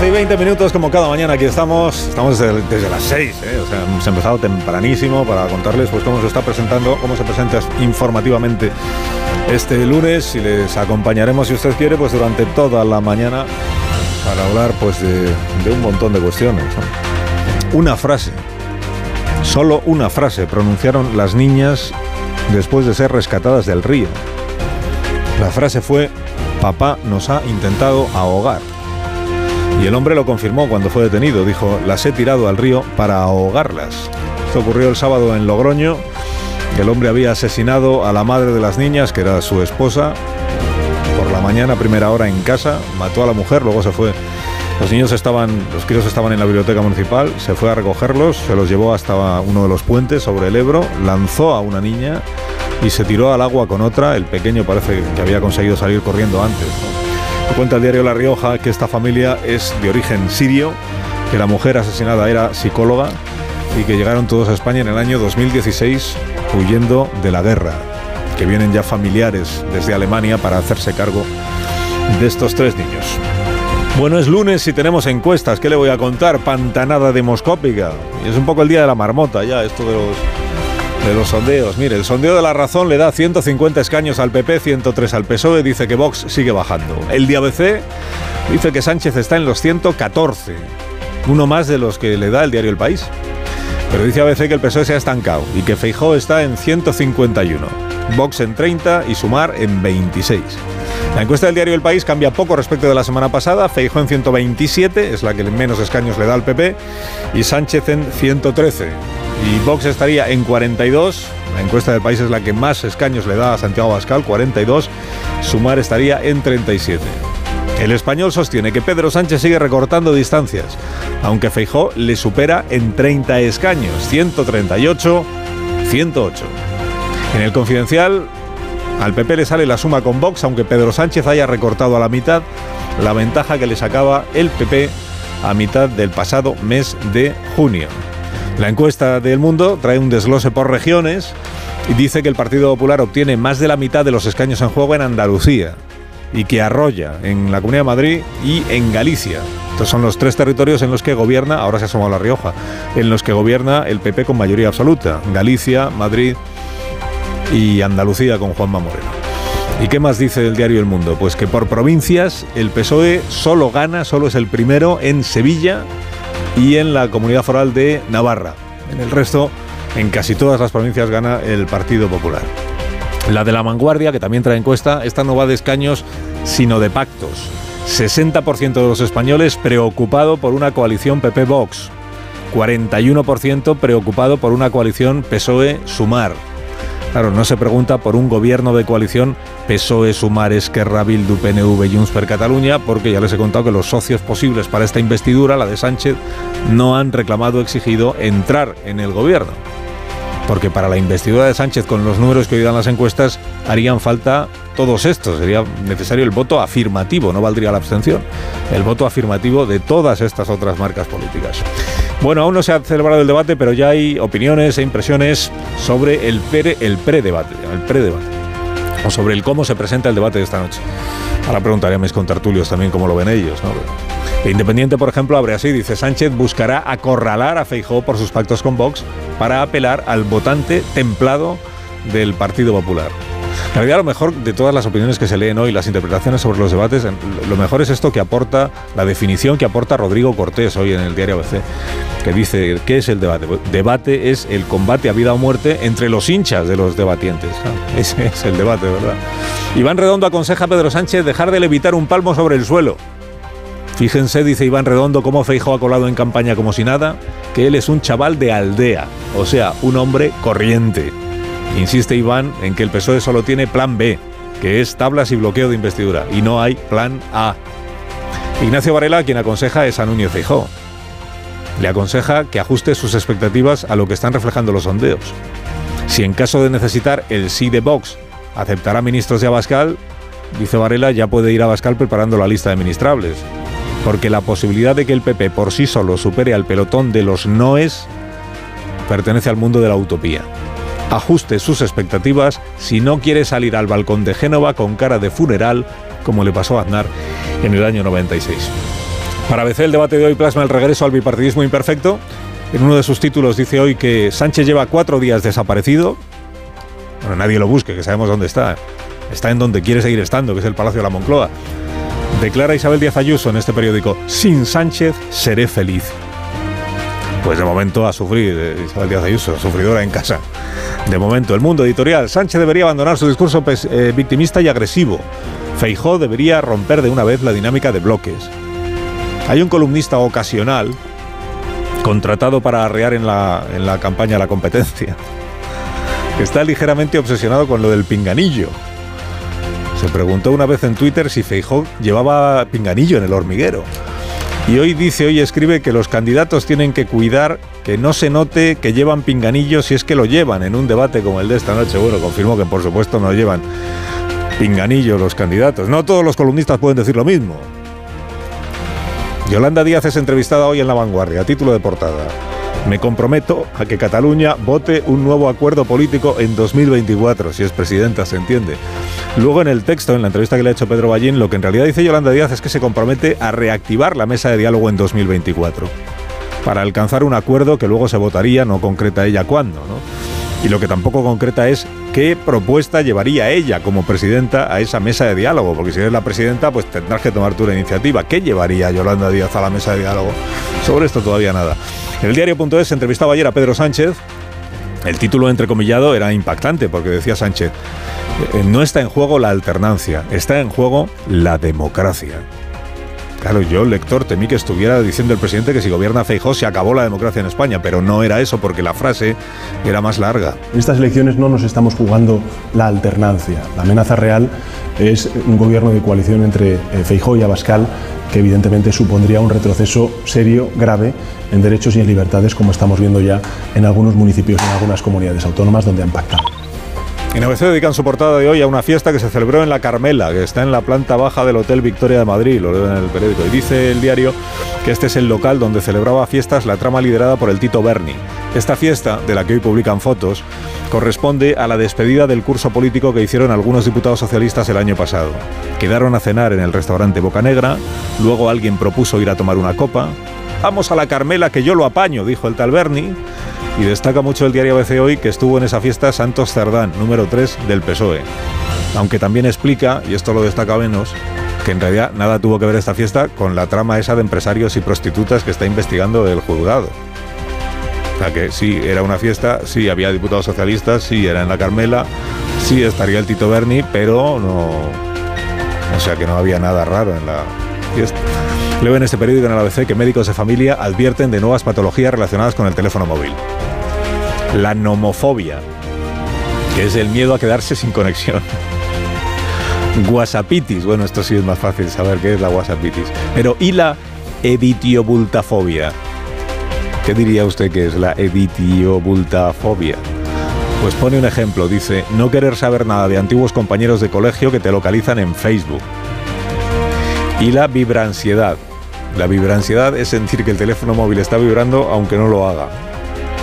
12 y 20 minutos, como cada mañana, aquí estamos. Estamos desde, desde las 6, ¿eh? O sea, hemos empezado tempranísimo para contarles pues, cómo se está presentando, cómo se presenta informativamente este lunes. Y les acompañaremos, si usted quiere, pues durante toda la mañana para hablar pues, de, de un montón de cuestiones. Una frase, solo una frase pronunciaron las niñas después de ser rescatadas del río. La frase fue, papá nos ha intentado ahogar. Y el hombre lo confirmó cuando fue detenido. Dijo, las he tirado al río para ahogarlas. Esto ocurrió el sábado en Logroño. El hombre había asesinado a la madre de las niñas, que era su esposa, por la mañana, primera hora en casa. Mató a la mujer, luego se fue. Los niños estaban, los críos estaban en la biblioteca municipal, se fue a recogerlos, se los llevó hasta uno de los puentes sobre el Ebro, lanzó a una niña y se tiró al agua con otra. El pequeño parece que había conseguido salir corriendo antes. Cuenta el diario La Rioja que esta familia es de origen sirio, que la mujer asesinada era psicóloga y que llegaron todos a España en el año 2016 huyendo de la guerra, que vienen ya familiares desde Alemania para hacerse cargo de estos tres niños. Bueno, es lunes y tenemos encuestas. ¿Qué le voy a contar? Pantanada demoscópica. Es un poco el día de la marmota ya, esto de los de los sondeos. Mire, el sondeo de la razón le da 150 escaños al PP, 103 al PSOE, dice que Vox sigue bajando. El de ABC dice que Sánchez está en los 114, uno más de los que le da el diario El País. Pero dice ABC que el PSOE se ha estancado y que Feijó está en 151, Vox en 30 y Sumar en 26. La encuesta del diario El País cambia poco respecto de la semana pasada. Feijó en 127, es la que menos escaños le da al PP, y Sánchez en 113 y Vox estaría en 42. La encuesta del país es la que más escaños le da a Santiago Bascal, 42. Sumar estaría en 37. El español sostiene que Pedro Sánchez sigue recortando distancias, aunque Feijó le supera en 30 escaños, 138, 108. En el confidencial, al PP le sale la suma con Vox, aunque Pedro Sánchez haya recortado a la mitad la ventaja que le sacaba el PP a mitad del pasado mes de junio. La encuesta del mundo trae un desglose por regiones y dice que el Partido Popular obtiene más de la mitad de los escaños en juego en Andalucía y que arrolla en la Comunidad de Madrid y en Galicia. Estos son los tres territorios en los que gobierna, ahora se ha La Rioja, en los que gobierna el PP con mayoría absoluta. Galicia, Madrid y Andalucía con Juanma Moreno. ¿Y qué más dice el diario El Mundo? Pues que por provincias el PSOE solo gana, solo es el primero en Sevilla, y en la comunidad foral de Navarra. En el resto, en casi todas las provincias gana el Partido Popular. La de la vanguardia, que también trae encuesta, esta no va de escaños, sino de pactos. 60% de los españoles preocupado por una coalición PP-Vox. 41% preocupado por una coalición PSOE-Sumar. Claro, no se pregunta por un gobierno de coalición PSOE, Sumar, Esquerra, Bildu, PNV y Junts per Cataluña, porque ya les he contado que los socios posibles para esta investidura, la de Sánchez, no han reclamado exigido entrar en el gobierno. Porque para la investidura de Sánchez, con los números que hoy dan las encuestas, harían falta todos estos. Sería necesario el voto afirmativo, no valdría la abstención. El voto afirmativo de todas estas otras marcas políticas. Bueno, aún no se ha celebrado el debate, pero ya hay opiniones e impresiones sobre el, pre, el predebate, el predebate, o sobre el cómo se presenta el debate de esta noche. Ahora preguntaré a mis contertulios también cómo lo ven ellos. ¿no? Independiente, por ejemplo, abre así, dice Sánchez buscará acorralar a Feijóo por sus pactos con Vox para apelar al votante templado del Partido Popular. En realidad, lo mejor de todas las opiniones que se leen hoy, las interpretaciones sobre los debates, lo mejor es esto que aporta, la definición que aporta Rodrigo Cortés hoy en el diario ABC, que dice, ¿qué es el debate? Debate es el combate a vida o muerte entre los hinchas de los debatientes. Ese es el debate, ¿verdad? Iván Redondo aconseja a Pedro Sánchez dejar de levitar un palmo sobre el suelo. Fíjense, dice Iván Redondo, cómo Feijóo ha colado en campaña como si nada, que él es un chaval de aldea, o sea, un hombre corriente. Insiste Iván en que el PSOE solo tiene plan B, que es tablas y bloqueo de investidura, y no hay plan A. Ignacio Varela, quien aconseja, es a Núñez Feijóo. Le aconseja que ajuste sus expectativas a lo que están reflejando los sondeos. Si en caso de necesitar el sí de Vox aceptará ministros de Abascal, dice Varela, ya puede ir a Abascal preparando la lista de ministrables porque la posibilidad de que el PP por sí solo supere al pelotón de los noes pertenece al mundo de la utopía. Ajuste sus expectativas si no quiere salir al balcón de Génova con cara de funeral, como le pasó a Aznar en el año 96. Para ABC el debate de hoy plasma el regreso al bipartidismo imperfecto. En uno de sus títulos dice hoy que Sánchez lleva cuatro días desaparecido. Bueno, nadie lo busque, que sabemos dónde está. Está en donde quiere seguir estando, que es el Palacio de la Moncloa. Declara Isabel Díaz Ayuso en este periódico, sin Sánchez seré feliz. Pues de momento a sufrir, eh, Isabel Díaz Ayuso, sufridora en casa. De momento, el mundo editorial, Sánchez debería abandonar su discurso eh, victimista y agresivo. Feijó debería romper de una vez la dinámica de bloques. Hay un columnista ocasional contratado para arrear en la, en la campaña la competencia, que está ligeramente obsesionado con lo del pinganillo. Se preguntó una vez en Twitter si Feijó llevaba pinganillo en el hormiguero. Y hoy dice, hoy escribe que los candidatos tienen que cuidar que no se note que llevan pinganillo si es que lo llevan en un debate como el de esta noche. Bueno, confirmo que por supuesto no llevan pinganillo los candidatos. No todos los columnistas pueden decir lo mismo. Yolanda Díaz es entrevistada hoy en La Vanguardia, título de portada. Me comprometo a que Cataluña vote un nuevo acuerdo político en 2024, si es presidenta, se entiende. Luego en el texto, en la entrevista que le ha hecho Pedro Ballín, lo que en realidad dice Yolanda Díaz es que se compromete a reactivar la mesa de diálogo en 2024 para alcanzar un acuerdo que luego se votaría, no concreta ella cuándo, ¿no? Y lo que tampoco concreta es qué propuesta llevaría ella como presidenta a esa mesa de diálogo, porque si eres la presidenta, pues tendrás que tomar tú la iniciativa. ¿Qué llevaría Yolanda Díaz a la mesa de diálogo? Sobre esto todavía nada. En el diario.es entrevistaba ayer a Pedro Sánchez. El título entrecomillado era impactante porque decía Sánchez, eh, no está en juego la alternancia, está en juego la democracia. Claro, yo, lector, temí que estuviera diciendo el presidente que si gobierna Feijóo se acabó la democracia en España, pero no era eso porque la frase era más larga. En estas elecciones no nos estamos jugando la alternancia. La amenaza real es un gobierno de coalición entre eh, Feijóo y Abascal que evidentemente supondría un retroceso serio, grave, en derechos y en libertades, como estamos viendo ya en algunos municipios y en algunas comunidades autónomas donde han pactado. En ABC dedican su portada de hoy a una fiesta que se celebró en la Carmela, que está en la planta baja del Hotel Victoria de Madrid, lo leo en el periódico. Y dice el diario que este es el local donde celebraba fiestas la trama liderada por el Tito Berni. Esta fiesta, de la que hoy publican fotos, corresponde a la despedida del curso político que hicieron algunos diputados socialistas el año pasado. Quedaron a cenar en el restaurante Boca Negra, luego alguien propuso ir a tomar una copa. Vamos a la Carmela que yo lo apaño, dijo el tal Berni y destaca mucho el diario ABC hoy que estuvo en esa fiesta Santos Cerdán, número 3 del PSOE. Aunque también explica, y esto lo destaca menos, que en realidad nada tuvo que ver esta fiesta con la trama esa de empresarios y prostitutas que está investigando el juzgado. O sea que sí, era una fiesta, sí, había diputados socialistas, sí, era en la Carmela, sí, estaría el Tito Berni, pero no... O sea que no había nada raro en la fiesta. Leo en este periódico en el ABC que médicos de familia advierten de nuevas patologías relacionadas con el teléfono móvil la nomofobia, que es el miedo a quedarse sin conexión. Guasapitis, bueno, esto sí es más fácil saber qué es la guasapitis. Pero, ¿y la evitiobultafobia? ¿Qué diría usted que es la evitiobultafobia? Pues pone un ejemplo, dice, no querer saber nada de antiguos compañeros de colegio que te localizan en Facebook. Y la vibransiedad. La vibransiedad es sentir que el teléfono móvil está vibrando aunque no lo haga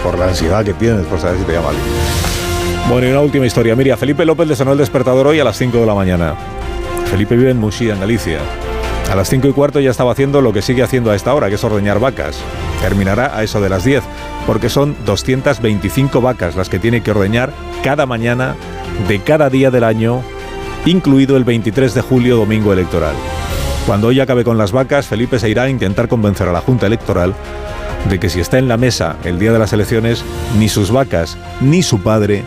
por la ansiedad que tienes por saber si te llama alguien. Bueno, y una última historia. Mira, Felipe López le sonó el despertador hoy a las 5 de la mañana. Felipe vive en Muxía, en Galicia. A las 5 y cuarto ya estaba haciendo lo que sigue haciendo a esta hora, que es ordeñar vacas. Terminará a eso de las 10, porque son 225 vacas las que tiene que ordeñar cada mañana de cada día del año, incluido el 23 de julio, domingo electoral. Cuando hoy acabe con las vacas, Felipe se irá a intentar convencer a la Junta Electoral de que si está en la mesa el día de las elecciones, ni sus vacas ni su padre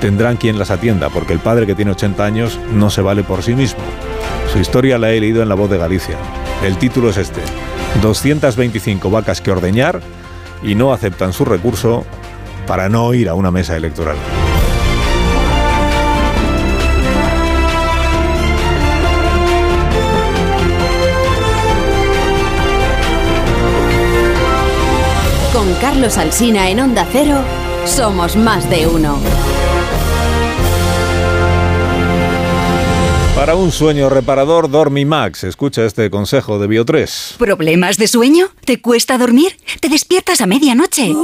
tendrán quien las atienda, porque el padre que tiene 80 años no se vale por sí mismo. Su historia la he leído en La Voz de Galicia. El título es este. 225 vacas que ordeñar y no aceptan su recurso para no ir a una mesa electoral. Carlos Alsina en Onda Cero, somos más de uno. Para un sueño reparador, Dormimax. Escucha este consejo de Bio3. ¿Problemas de sueño? ¿Te cuesta dormir? ¿Te despiertas a medianoche?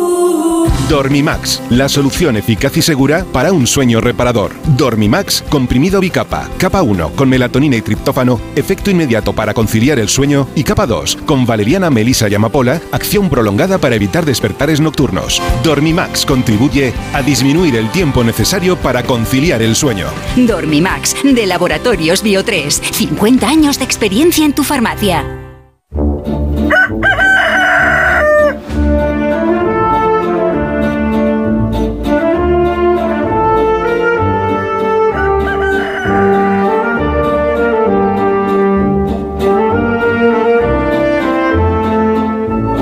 Dormimax, la solución eficaz y segura para un sueño reparador. Dormimax, comprimido bicapa. Capa 1, con melatonina y triptófano, efecto inmediato para conciliar el sueño. Y capa 2, con valeriana, melisa y amapola, acción prolongada para evitar despertares nocturnos. Dormimax contribuye a disminuir el tiempo necesario para conciliar el sueño. Dormimax, de Laboratorios Bio 3. 50 años de experiencia en tu farmacia.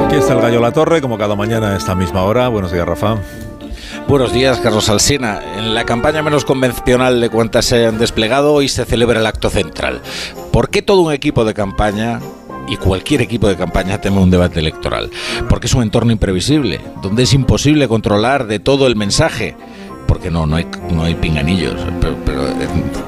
Aquí está el Gallo La Torre, como cada mañana a esta misma hora. Buenos días, Rafa. Buenos días, Carlos Alsina. En la campaña menos convencional de cuantas se han desplegado, hoy se celebra el acto central. ¿Por qué todo un equipo de campaña y cualquier equipo de campaña teme un debate electoral? Porque es un entorno imprevisible, donde es imposible controlar de todo el mensaje porque no, no hay, no hay pinganillos, pero, pero,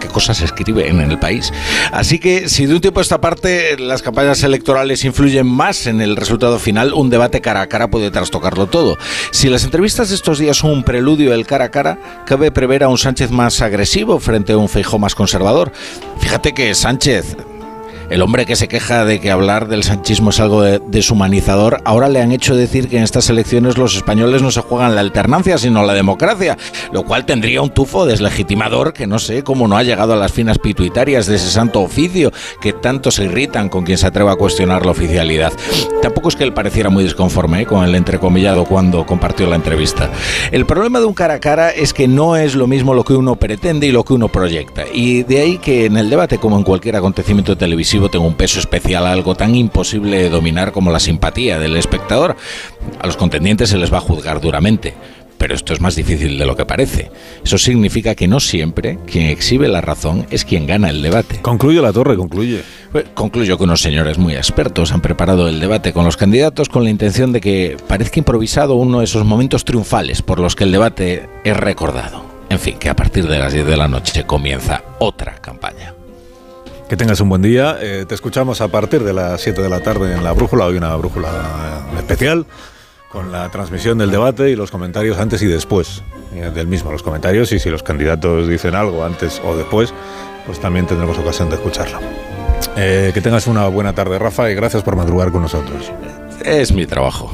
qué cosas se escriben en el país. Así que si de un tiempo a esta parte las campañas electorales influyen más en el resultado final, un debate cara a cara puede trastocarlo todo. Si las entrevistas de estos días son un preludio del cara a cara, cabe prever a un Sánchez más agresivo frente a un Feijó más conservador. Fíjate que Sánchez el hombre que se queja de que hablar del sanchismo es algo de, deshumanizador, ahora le han hecho decir que en estas elecciones los españoles no se juegan la alternancia, sino la democracia, lo cual tendría un tufo deslegitimador que no sé cómo no ha llegado a las finas pituitarias de ese santo oficio que tanto se irritan con quien se atreva a cuestionar la oficialidad. Tampoco es que él pareciera muy desconforme ¿eh? con el entrecomillado cuando compartió la entrevista. El problema de un cara a cara es que no es lo mismo lo que uno pretende y lo que uno proyecta. Y de ahí que en el debate, como en cualquier acontecimiento televisivo, tenga un peso especial algo tan imposible de dominar como la simpatía del espectador. A los contendientes se les va a juzgar duramente. Pero esto es más difícil de lo que parece. Eso significa que no siempre quien exhibe la razón es quien gana el debate. Concluye la torre, concluye. Pues, concluyo que unos señores muy expertos han preparado el debate con los candidatos con la intención de que parezca improvisado uno de esos momentos triunfales por los que el debate es recordado. En fin, que a partir de las 10 de la noche comienza otra campaña. Que tengas un buen día. Eh, te escuchamos a partir de las 7 de la tarde en la brújula. Hoy una brújula eh, especial con la transmisión del debate y los comentarios antes y después eh, del mismo. Los comentarios y si los candidatos dicen algo antes o después, pues también tendremos ocasión de escucharlo. Que tengas una buena tarde, Rafa, y gracias por madrugar con nosotros. Es mi trabajo.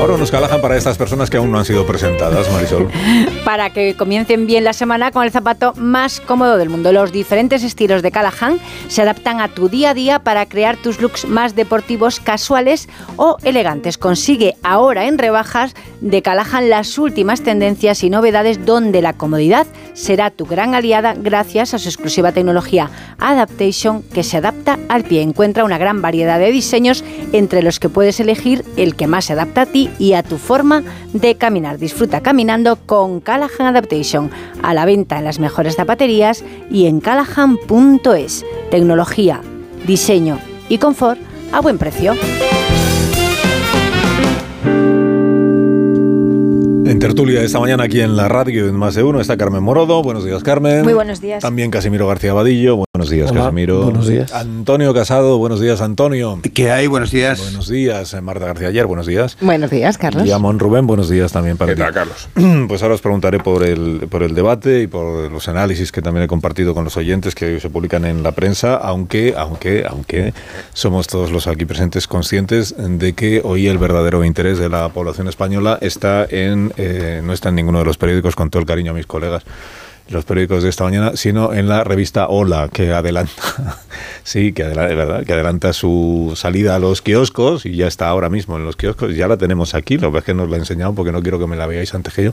Ahora nos calajan para estas personas que aún no han sido presentadas, Marisol. Para que comiencen bien la semana con el zapato más cómodo del mundo. Los diferentes estilos de Callahan se adaptan a tu día a día para crear tus looks más deportivos, casuales o elegantes. Consigue ahora en rebajas de Callahan las últimas tendencias y novedades donde la comodidad será tu gran aliada gracias a su exclusiva tecnología Adaptation que se adapta al pie. Encuentra una gran variedad de diseños entre los que puedes elegir el que más se adapta a ti y a tu forma de caminar. Disfruta caminando con Callahan Adaptation, a la venta en las mejores zapaterías y en callahan.es. Tecnología, diseño y confort a buen precio. En tertulia esta mañana aquí en la radio en Más de Uno está Carmen Morodo. Buenos días, Carmen. Muy buenos días. También Casimiro García Vadillo. Buenos días, Hola, Casimiro. buenos días. Antonio Casado. Buenos días, Antonio. ¿Qué hay? Buenos días. Buenos días, eh, Marta García Ayer. Buenos días. Buenos días, Carlos. Y Amón Rubén. Buenos días también para ¿Qué ti. tal, Carlos? Pues ahora os preguntaré por el, por el debate y por los análisis que también he compartido con los oyentes que hoy se publican en la prensa, aunque, aunque, aunque somos todos los aquí presentes conscientes de que hoy el verdadero interés de la población española está en, eh, no está en ninguno de los periódicos, con todo el cariño a mis colegas, los periódicos de esta mañana, sino en la revista Hola, que adelanta, sí, que adelanta, verdad, que adelanta su salida a los kioscos y ya está ahora mismo en los kioscos, ya la tenemos aquí, lo que que nos la he enseñado porque no quiero que me la veáis antes que yo,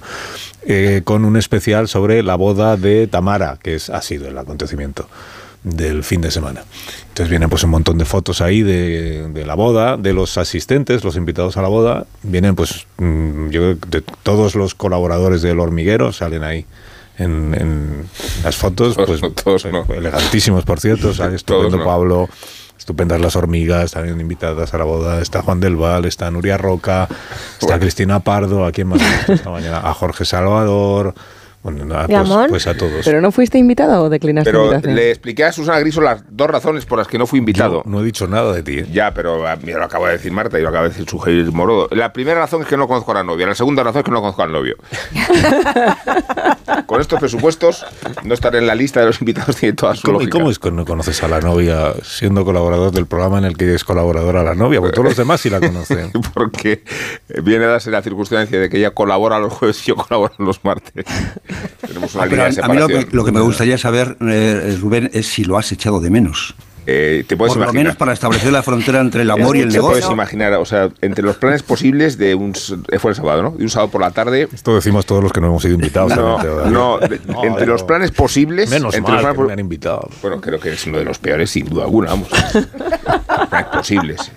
eh, con un especial sobre la boda de Tamara, que es, ha sido el acontecimiento del fin de semana. Entonces vienen pues un montón de fotos ahí de, de, la boda, de los asistentes, los invitados a la boda. Vienen pues mm, yo de todos los colaboradores del hormiguero, salen ahí en, en las fotos, pues, Todos no. elegantísimos por cierto, estupendo no. Pablo, estupendas las hormigas, también invitadas a la boda, está Juan del Val, está Nuria Roca, está Bueno. Cristina Pardo, a quién más esta mañana, a Jorge Salvador, bueno, nada, pues, pues a todos. ¿Pero no fuiste invitado o declinaste Pero invitación? le expliqué a Susana Griso las dos razones por las que no fui invitado. Yo no he dicho nada de ti. ¿eh? Ya, pero ah, mira, lo acaba de decir Marta y lo acaba de decir Sugeir Morodo. La primera razón es que no conozco a la novia. La segunda razón es que no conozco al novio. Con estos presupuestos, no estar en la lista de los invitados tiene toda su ¿Cómo, ¿Y lógica. cómo es que no conoces a la novia siendo colaborador del programa en el que es colaboradora la novia? Porque todos los demás sí la conocen. Porque viene a darse la circunstancia de que ella colabora los jueves y yo colaboro los martes. Tenemos una Ah, línea de a, a mí lo que, lo que me gustaría saber, eh, Rubén, es si lo has echado de menos. Eh, te puedes Por lo menos para establecer la frontera entre el amor y el Te puedes negocio. imaginar, o sea, entre los planes posibles de un... s- eh, Fue el sábado, ¿no? De un sábado por la tarde... Esto decimos todos los que no hemos sido invitados. No, también, Teodoro. no, entre los planes posibles... Menos entre mal los que me han invitado. Bueno, creo que es uno de los peores, sin duda alguna, vamos. planes posibles.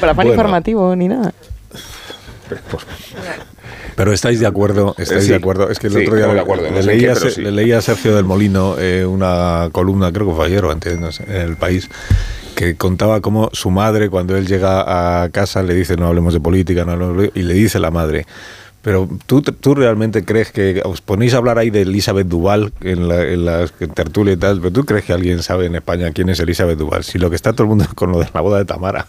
Para pan Bueno. informativo ni nada. Pues, Pero estáis de acuerdo, estáis Sí. de acuerdo. Es que el Sí, otro día le, acuerdo, le leí qué, a pero Se- sí. le leí a Sergio del Molino eh, una columna, creo que fue ayer o antes, no sé, en el país, que contaba cómo su madre, cuando él llega a casa, le dice no hablemos de política, no hablemos de-", y le dice la madre. Pero ¿tú, tú realmente crees que os ponéis a hablar ahí de Elizabeth Duval en la, en la tertulia y tal, pero tú crees que alguien sabe en España quién es Elizabeth Duval? Si lo que está todo el mundo con lo de la boda de Tamara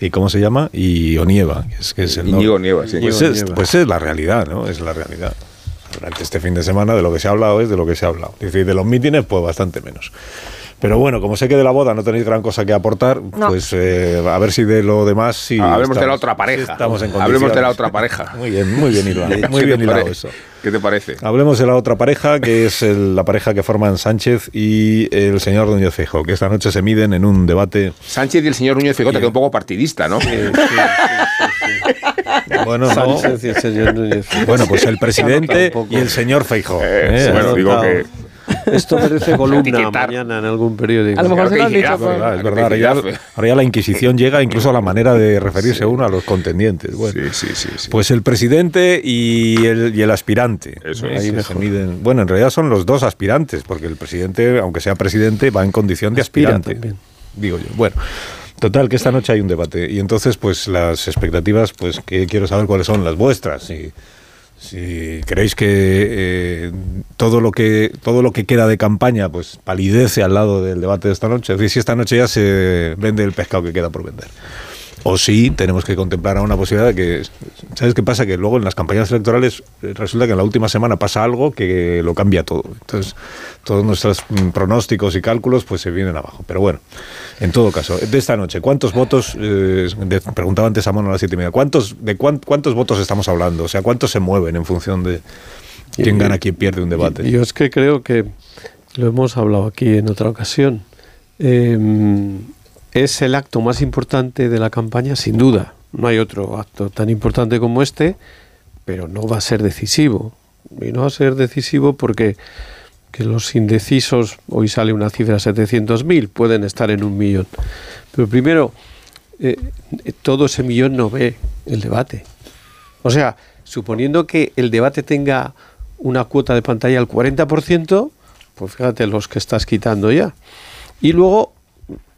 y cómo se llama y Onieva, que es, que es el nombre. Onieva, sí. Pues es, pues es la realidad, ¿no? Es la realidad. Durante este fin de semana de lo que se ha hablado es de lo que se ha hablado. Es decir, de los mítines, pues bastante menos. Pero bueno, como sé que de la boda no tenéis gran cosa que aportar, No. pues eh, a ver si de lo demás sí. Ah, Hablemos de la otra sí pareja. estamos en Hablemos de la otra pareja. Muy bien, muy bien hilado. Muy ¿Qué bien hilado pare- eso. ¿Qué te parece? Hablemos de la otra pareja, que es el- la pareja que forman Sánchez y el señor Núñez Feijóo, que esta noche se miden en un debate. Sánchez y el señor Núñez Feijóo te queda un poco partidista, ¿no? Bueno, no. Sánchez y el señor Núñez. Bueno, pues el presidente y el señor Feijóo. Eh, ¿eh? bueno, digo que... Esto merece columna mañana en algún periódico. A lo mejor se lo han dicho verdad, es verdad. Ahora ya, etiquetazo. ahora ya la Inquisición llega incluso a la manera de referirse uno a los contendientes. Bueno, Sí, sí, sí. sí. Pues el presidente y el, y el aspirante. Eso Ahí se miden- bueno, en realidad son los dos aspirantes, porque el presidente, aunque sea presidente, va en condición de Aspira aspirante. Digo yo. Bueno. Total, que esta noche hay un debate y entonces pues las expectativas, pues que quiero saber cuáles son las vuestras. Si, si creéis que eh, todo lo que todo lo que queda de campaña pues palidece al lado del debate de esta noche, si esta noche ya se vende el pescado que queda por vender. O sí, tenemos que contemplar a una posibilidad de que, ¿sabes qué pasa? Que luego en las campañas electorales resulta que en la última semana pasa algo que lo cambia todo. Entonces, todos nuestros mm, pronósticos y cálculos pues se vienen abajo. Pero bueno, en todo caso, de esta noche, ¿cuántos votos, eh, de- preguntaba antes a Mono a las siete y media, ¿cuántos, ¿de cuán- cuántos votos estamos hablando? O sea, ¿cuántos se mueven en función de quién gana, quién pierde un debate? Yo es que creo que lo hemos hablado aquí en otra ocasión. eh, es el acto más importante de la campaña, sin duda. No hay otro acto tan importante como este, pero no va a ser decisivo. Y no va a ser decisivo porque que los indecisos, hoy sale una cifra 700.000, pueden estar en un millón. Pero primero, eh, todo ese millón no ve el debate. O sea, suponiendo que el debate tenga una cuota de pantalla al 40%, pues fíjate los que estás quitando ya. Y luego,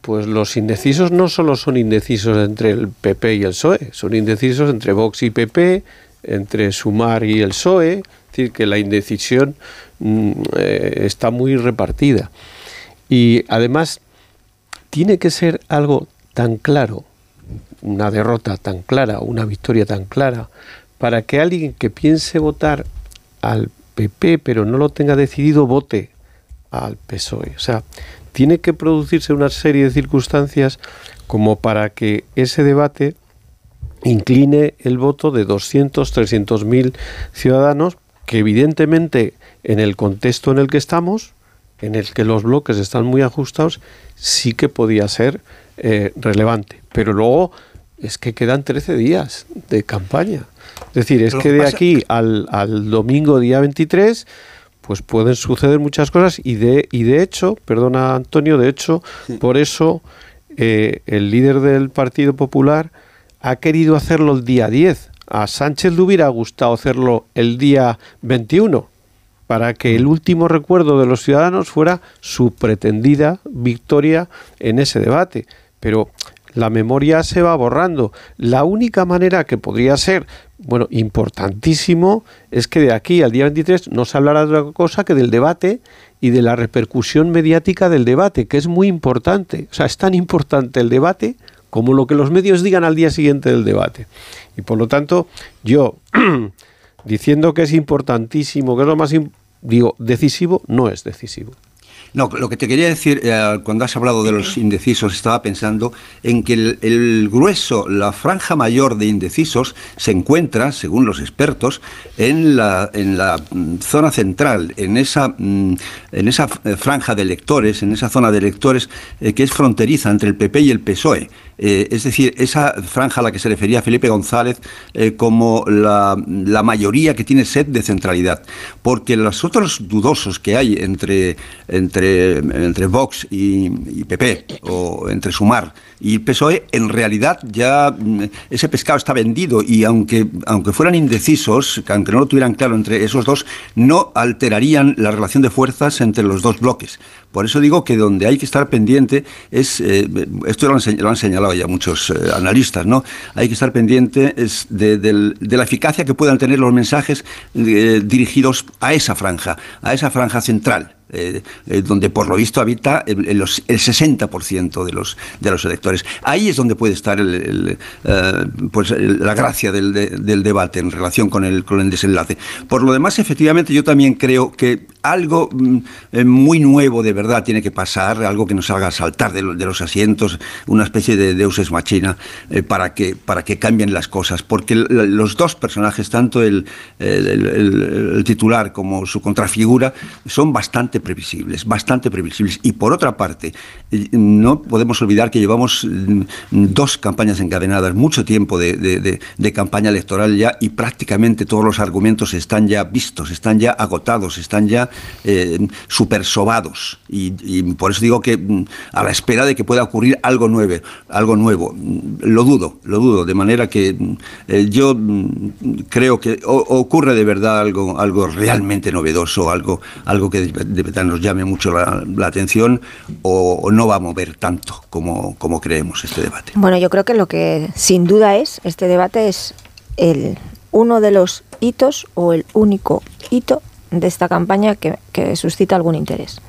pues los indecisos no solo son indecisos entre el PP y el PSOE, son indecisos entre Vox y PP, entre Sumar y el PSOE, es decir, que la indecisión mm, eh, está muy repartida. Y además, tiene que ser algo tan claro, una derrota tan clara, una victoria tan clara, para que alguien que piense votar al PP pero no lo tenga decidido vote al PSOE. O sea, tiene que producirse una serie de circunstancias como para que ese debate incline el voto de 200, 300 mil ciudadanos que evidentemente en el contexto en el que estamos, en el que los bloques están muy ajustados, sí que podía ser eh, relevante. Pero luego es que quedan 13 días de campaña. Es decir, es que que de pasa- aquí al, al domingo día 23 pues pueden suceder muchas cosas y de, y de hecho, perdona Antonio, de hecho, por eso eh, el líder del Partido Popular ha querido hacerlo el día 10. A Sánchez le hubiera gustado hacerlo el día 21 para que el último recuerdo de los ciudadanos fuera su pretendida victoria en ese debate. Pero la memoria se va borrando. La única manera que podría ser, bueno, importantísimo, es que de aquí al día 23 no se hablará de otra cosa que del debate y de la repercusión mediática del debate, que es muy importante. O sea, es tan importante el debate como lo que los medios digan al día siguiente del debate. Y por lo tanto, yo, diciendo que es importantísimo, que es lo más, digo, decisivo, no es decisivo. No, lo que te quería decir, eh, cuando has hablado de los indecisos, estaba pensando en que el, el grueso, la franja mayor de indecisos se encuentra, según los expertos, en la, en la mm, zona central, en esa, mm, en esa eh, franja de electores, en esa zona de electores eh, que es fronteriza entre el PP y el PSOE. Eh, es decir, esa franja a la que se refería Felipe González eh, como la, mayoría que tiene sed de centralidad. Porque los otros dudosos que hay entre, entre, entre Vox y, y PP, o entre Sumar y PSOE, en realidad ya mm, ese pescado está vendido y aunque, aunque fueran indecisos, que aunque no lo tuvieran claro entre esos dos, no alterarían la relación de fuerzas entre los dos bloques. Por eso digo que donde hay que estar pendiente es, eh, esto lo han, señalado ya muchos eh, analistas, ¿no? Hay que estar pendiente es de la eficacia que puedan tener los mensajes eh, dirigidos a esa franja, a esa franja central. Eh, eh, donde por lo visto habita el, el los- el 60% de los, de los electores. Ahí es donde puede estar eh, pues, la gracia del, de- del debate en relación con el, con el desenlace. Por lo demás, efectivamente, yo también creo que algo mm, eh, muy nuevo de verdad tiene que pasar, algo que nos haga saltar de, lo- de los asientos, una especie de deus ex machina, eh, para, que, para que cambien las cosas. Porque los dos personajes, tanto el, titular como su contrafigura, son bastante previsibles, bastante previsibles. Y por otra parte, eh, no podemos olvidar que llevamos mm, dos campañas encadenadas, mucho tiempo de- de campaña electoral ya, y prácticamente todos los argumentos están ya vistos, están ya agotados, están ya eh, supersobados. Y, y por eso digo que mm, a la espera de que pueda ocurrir algo nuevo, algo nuevo. Mm, Lo dudo, lo dudo, de manera que mm, eh, yo creo que o- ocurre de verdad algo, algo realmente novedoso, algo, algo que de verdad nos llame mucho la, la atención, o, o no va a mover tanto como, como creemos este debate. Bueno, yo creo que lo que sin duda es este debate es el uno de los hitos o el único hito de esta campaña que, suscita algún interés.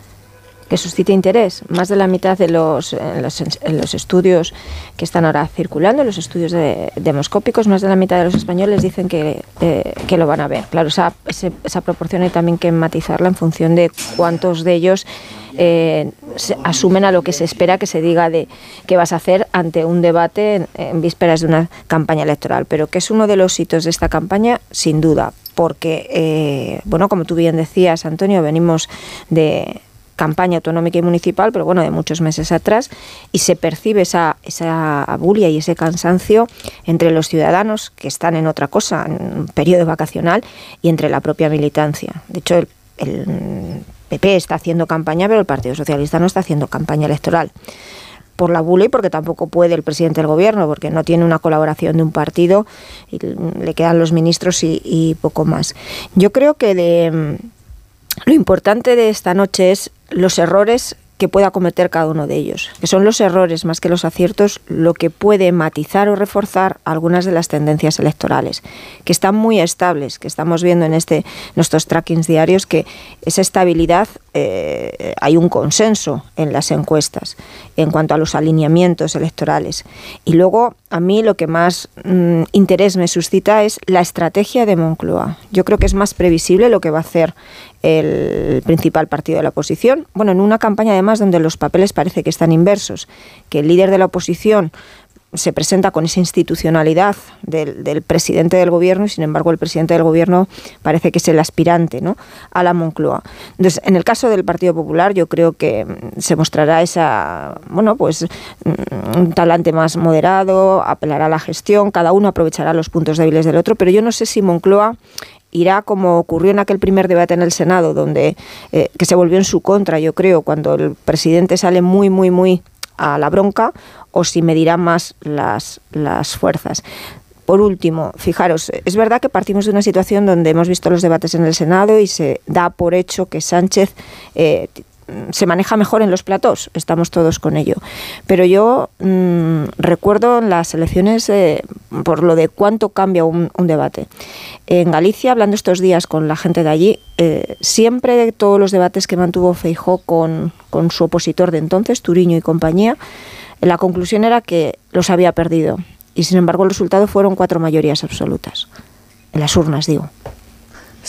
Que suscite interés. Más de la mitad de los, en los, estudios que están ahora circulando, los estudios de- demoscópicos, más de la mitad de los españoles dicen que, eh, que lo van a ver. Claro, esa, esa proporción hay también que matizarla en función de cuántos de ellos eh, asumen a lo que se espera que se diga de qué vas a hacer ante un debate en, en vísperas de una campaña electoral. Pero que es uno de los hitos de esta campaña, sin duda, porque, eh, bueno, como tú bien decías, Antonio, venimos de campaña autonómica y municipal, pero bueno, de muchos meses atrás, y se percibe esa, esa bulia y ese cansancio entre los ciudadanos que están en otra cosa, en un periodo vacacional, y entre la propia militancia. De hecho, el PP está haciendo campaña, pero el Partido Socialista no está haciendo campaña electoral por la bula y porque tampoco puede el presidente del gobierno, porque no tiene una colaboración de un partido y le quedan los ministros y, y poco más. Yo creo que de, lo importante de esta noche es los errores que pueda cometer cada uno de ellos, que son los errores más que los aciertos lo que puede matizar o reforzar algunas de las tendencias electorales, que están muy estables, que estamos viendo en este nuestros trackings diarios que esa estabilidad eh, hay un consenso en las encuestas en cuanto a los alineamientos electorales. Y luego a mí lo que más mm, interés me suscita es la estrategia de Moncloa. Yo creo que es más previsible lo que va a hacer el principal partido de la oposición. Bueno, en una campaña además donde los papeles parece que están inversos, que el líder de la oposición se presenta con esa institucionalidad del, presidente del gobierno y sin embargo el presidente del gobierno parece que es el aspirante ¿no? a la Moncloa. Entonces, en el caso del Partido Popular yo creo que mm, se mostrará esa, bueno, pues mm, un talante más moderado, apelará a la gestión, cada uno aprovechará los puntos débiles del otro, pero yo no sé si Moncloa irá como ocurrió en aquel primer debate en el Senado, donde eh, que se volvió en su contra, yo creo, cuando el presidente sale muy, muy, muy a la bronca, o si medirá más las, las fuerzas. Por último, fijaros, es verdad que partimos de una situación donde hemos visto los debates en el Senado y se da por hecho que Sánchez eh, se maneja mejor en los platós, estamos todos con ello. Pero yo mm, recuerdo las elecciones eh, por lo de cuánto cambia un, un, debate. En Galicia, hablando estos días con la gente de allí, eh, siempre todos los debates que mantuvo Feijó con, con su opositor de entonces, Turiño y compañía, la conclusión era que los había perdido. Y sin embargo el resultado fueron cuatro mayorías absolutas. En las urnas, digo.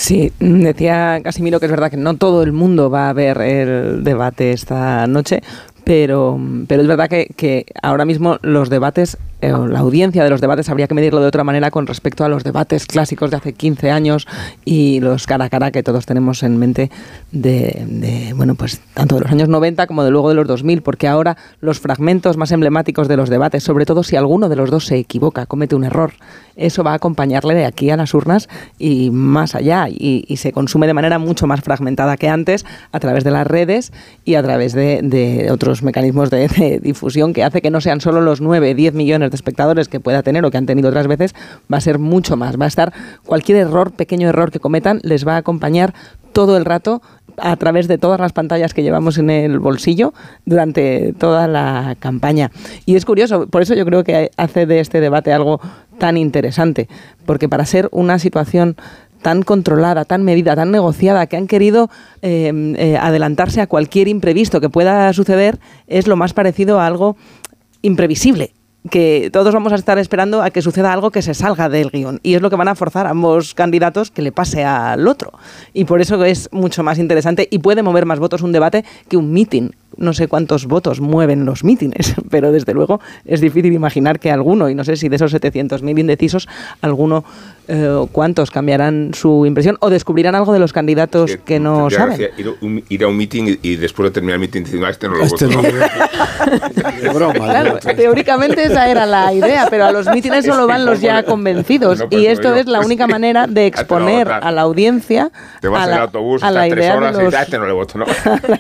Sí, decía Casimiro que es verdad que no todo el mundo va a ver el debate esta noche, pero, pero es verdad que, que ahora mismo los debates eh, la audiencia de los debates habría que medirlo de otra manera con respecto a los debates clásicos de hace 15 años y los cara a cara que todos tenemos en mente de, bueno, pues tanto de los años 90 como de luego de los 2000, porque ahora los fragmentos más emblemáticos de los debates, sobre todo si alguno de los dos se equivoca, comete un error, eso va a acompañarle de aquí a las urnas y más allá y, se consume de manera mucho más fragmentada que antes a través de las redes y a través de, otros mecanismos de difusión que hace que no sean solo los 9, 10 millones de espectadores que pueda tener o que han tenido otras veces, va a ser mucho más. Va a estar cualquier error, pequeño error que cometan, les va a acompañar todo el rato a través de todas las pantallas que llevamos en el bolsillo durante toda la campaña. Y es curioso, por eso yo creo que hace de este debate algo tan interesante, porque para ser una situación tan controlada, tan medida, tan negociada, que han querido eh, eh, adelantarse a cualquier imprevisto que pueda suceder, es lo más parecido a algo imprevisible que todos vamos a estar esperando a que suceda algo que se salga del guion. Y es lo que van a forzar a ambos candidatos que le pase al otro. Y por eso es mucho más interesante y puede mover más votos un debate que un meeting. No sé cuántos votos mueven los mítines, pero desde luego es difícil imaginar que alguno, y no sé si de esos 700.000 indecisos, alguno eh, cuántos cambiarán su impresión o descubrirán algo de los candidatos que, que no saben. Ir, un, ir, a un meeting y, y, después de terminar el meeting decir, este no lo este voto. No. broma, claro, teóricamente esa era la idea, pero a los mítines solo van los ya convencidos no, y esto es la única manera de exponer a la audiencia Te vas a la, la, autobús, a la idea horas de los, y este no le voto, ¿no?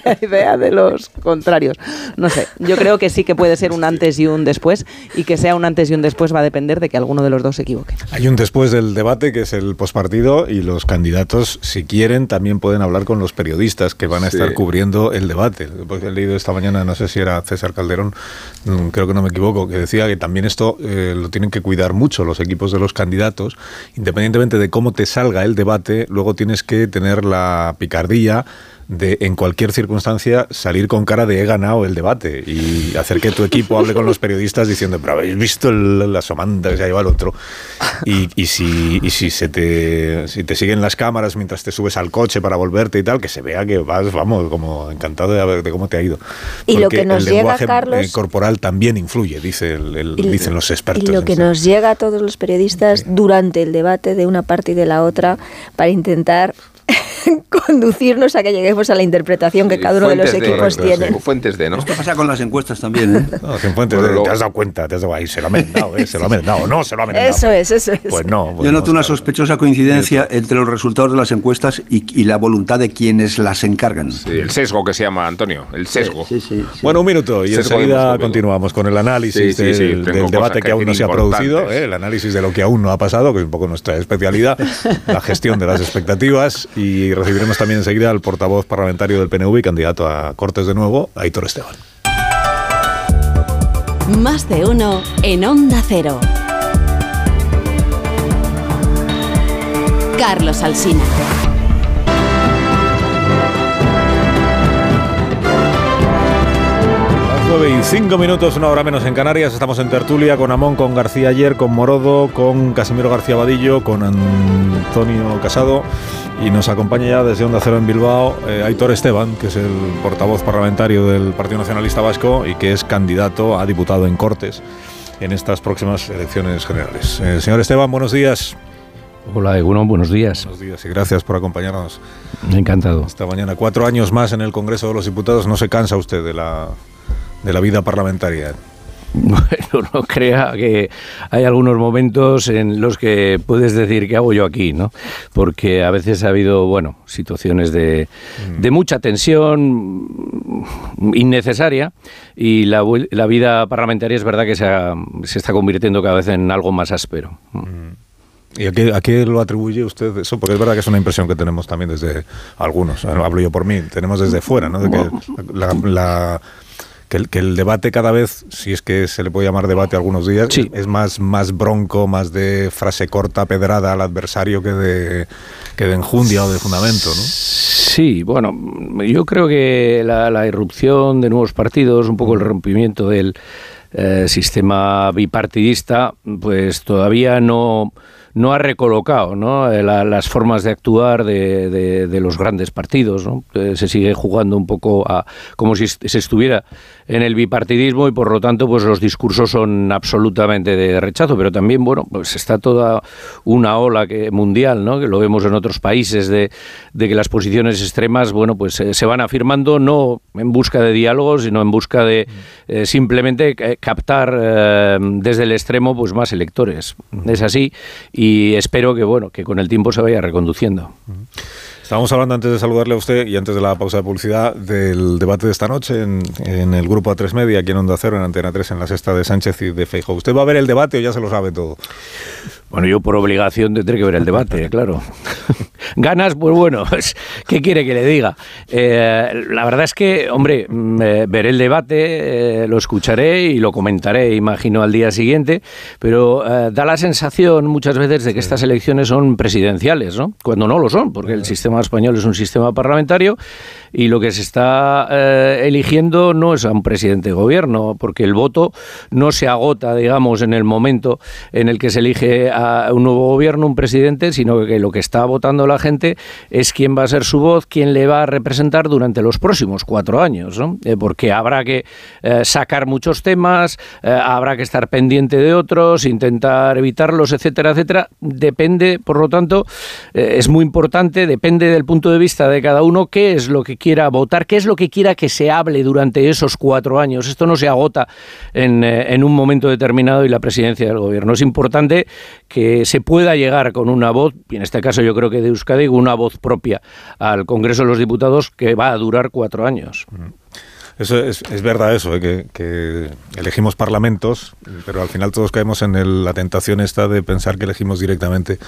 la idea de los contrarios. No sé, yo creo que sí que puede ser un antes y un después y que sea un antes y un después va a depender de que alguno de los dos se equivoque. Hay un después del debate que es el pospartido y los candidatos, si quieren, también pueden hablar con los periodistas que van a estar sí. cubriendo el debate. Porque he leído esta mañana, no sé si era César Calderón, mm, creo que no me equivoco, que decía que también esto eh, lo tienen que cuidar mucho los equipos de los candidatos, independientemente de cómo te salga el debate, luego tienes que tener la picardía de en cualquier circunstancia salir con cara de he ganado el debate y hacer que tu equipo hable con los periodistas diciendo, pero habéis visto el, la somanda que se ha llevado el otro. Y, y, si, y si, se te, si te siguen las cámaras mientras te subes al coche para volverte y tal, que se vea que vas, vamos, como encantado de, ver, de cómo te ha ido. Y Porque lo que nos el lenguaje llega, Carlos, eh, corporal también influye, dice el, el, y, dicen los expertos. Y lo que nos llega a todos los periodistas durante el debate de una parte y de la otra para intentar conducirnos a que lleguemos a la interpretación que cada uno de los equipos de, tiene. Fuentes de, ¿no? Esto pasa con las encuestas también, ¿eh? No, sin fuentes bueno, de, lo... te has dado cuenta, te has dado ahí, se lo ha merendado, ¿eh? se lo ha merendado, no, se lo ha merendado. Eso es, eso es. Pues no. Pues Yo noto no, una sospechosa coincidencia entre los resultados de las encuestas y, y, la voluntad de quienes las encargan. Sí, el sesgo que se llama, Antonio, el sesgo. Sí, sí, bueno, un minuto y enseguida continuamos con el análisis del, del debate que, que aún no se ha producido, ¿eh? el análisis de lo que aún no ha pasado, que es un poco nuestra especialidad, la gestión de las expectativas y recibiremos también enseguida al portavoz parlamentario del PNV candidato a Cortes de nuevo, Aitor Esteban. Más de uno en Onda Cero. Carlos Alsina. 9 y 5 minutos, una hora menos en Canarias. Estamos en tertulia con Amón, con García Ayer, con Morodo, con Casimiro García Vadillo, con Antonio Casado. Y nos acompaña ya desde Onda Cero en Bilbao eh, Aitor Esteban, que es el portavoz parlamentario del Partido Nacionalista Vasco y que es candidato a diputado en Cortes en estas próximas elecciones generales. Eh, señor Esteban, buenos días. Hola, Egunon, buenos días. Buenos días y gracias por acompañarnos. Encantado. Esta mañana, cuatro años más en el Congreso de los Diputados, ¿no se cansa usted de la, de la vida parlamentaria? Bueno, no crea que hay algunos momentos en los que puedes decir qué hago yo aquí, ¿no? Porque a veces ha habido, bueno, situaciones de, de mucha tensión innecesaria y la, la, vida parlamentaria es verdad que se, ha, se, está convirtiendo cada vez en algo más áspero. ¿Y a qué, a qué, lo atribuye usted eso? Porque es verdad que es una impresión que tenemos también desde algunos, hablo yo por mí, tenemos desde fuera, ¿no? De que la, la que el, que el, debate cada vez, si es que se le puede llamar debate algunos días, sí. es más, más bronco, más de frase corta, pedrada al adversario que de, que de enjundia o de fundamento, ¿no? Sí, bueno, yo creo que la, la irrupción de nuevos partidos, un poco el rompimiento del eh, sistema bipartidista, pues todavía no no ha recolocado ¿no? Eh, La, las formas de actuar de, de, de los grandes partidos. ¿no? Eh, se sigue jugando un poco a, como si se estuviera en el bipartidismo y por lo tanto pues los discursos son absolutamente de rechazo, pero también bueno pues está toda una ola que mundial, ¿no? que lo vemos en otros países de, de que las posiciones extremas bueno pues eh, se van afirmando no en busca de diálogos sino en busca de eh, simplemente captar eh, desde el extremo pues más electores es así y espero que bueno que con el tiempo se vaya reconduciendo. Estábamos hablando antes de saludarle a usted y antes de la pausa de publicidad del debate de esta noche en, en el grupo A3 Media, aquí en Onda Cero, en Antena 3, en la sexta de Sánchez y de Feijóo. ¿Usted va a ver el debate o ya se lo sabe todo? Bueno, yo por obligación tendré que ver el debate, claro. Ganas, pues bueno, ¿qué quiere que le diga? Eh, la verdad es que, hombre, eh, veré el debate, eh, lo escucharé y lo comentaré, imagino, al día siguiente, pero da la sensación muchas veces de que estas elecciones son presidenciales, ¿no? Cuando no lo son, porque el sistema español es un sistema parlamentario y lo que se está eh, eligiendo no es a un presidente de gobierno, porque el voto no se agota, digamos, en el momento en el que se elige a un nuevo gobierno, un presidente, sino que lo que está votando la gente es quién va a ser su voz, quién le va a representar durante los próximos cuatro años, ¿no? Eh, porque habrá que eh, sacar muchos temas, habrá que estar pendiente de otros, intentar evitarlos, etcétera, etcétera. Depende, por lo tanto, es muy importante, depende del punto de vista de cada uno, qué es lo que quiera votar, qué es lo que quiera que se hable durante esos cuatro años. Esto no se agota en, eh, en un momento determinado y la presidencia del gobierno. Es importante que se pueda llegar con una voz, y en este caso yo creo que de Euskadi, una voz propia al Congreso de los Diputados que va a durar cuatro años. Eso es, es verdad eso, ¿eh? que, que, elegimos parlamentos, pero al final todos caemos en el, la tentación esta de pensar que elegimos directamente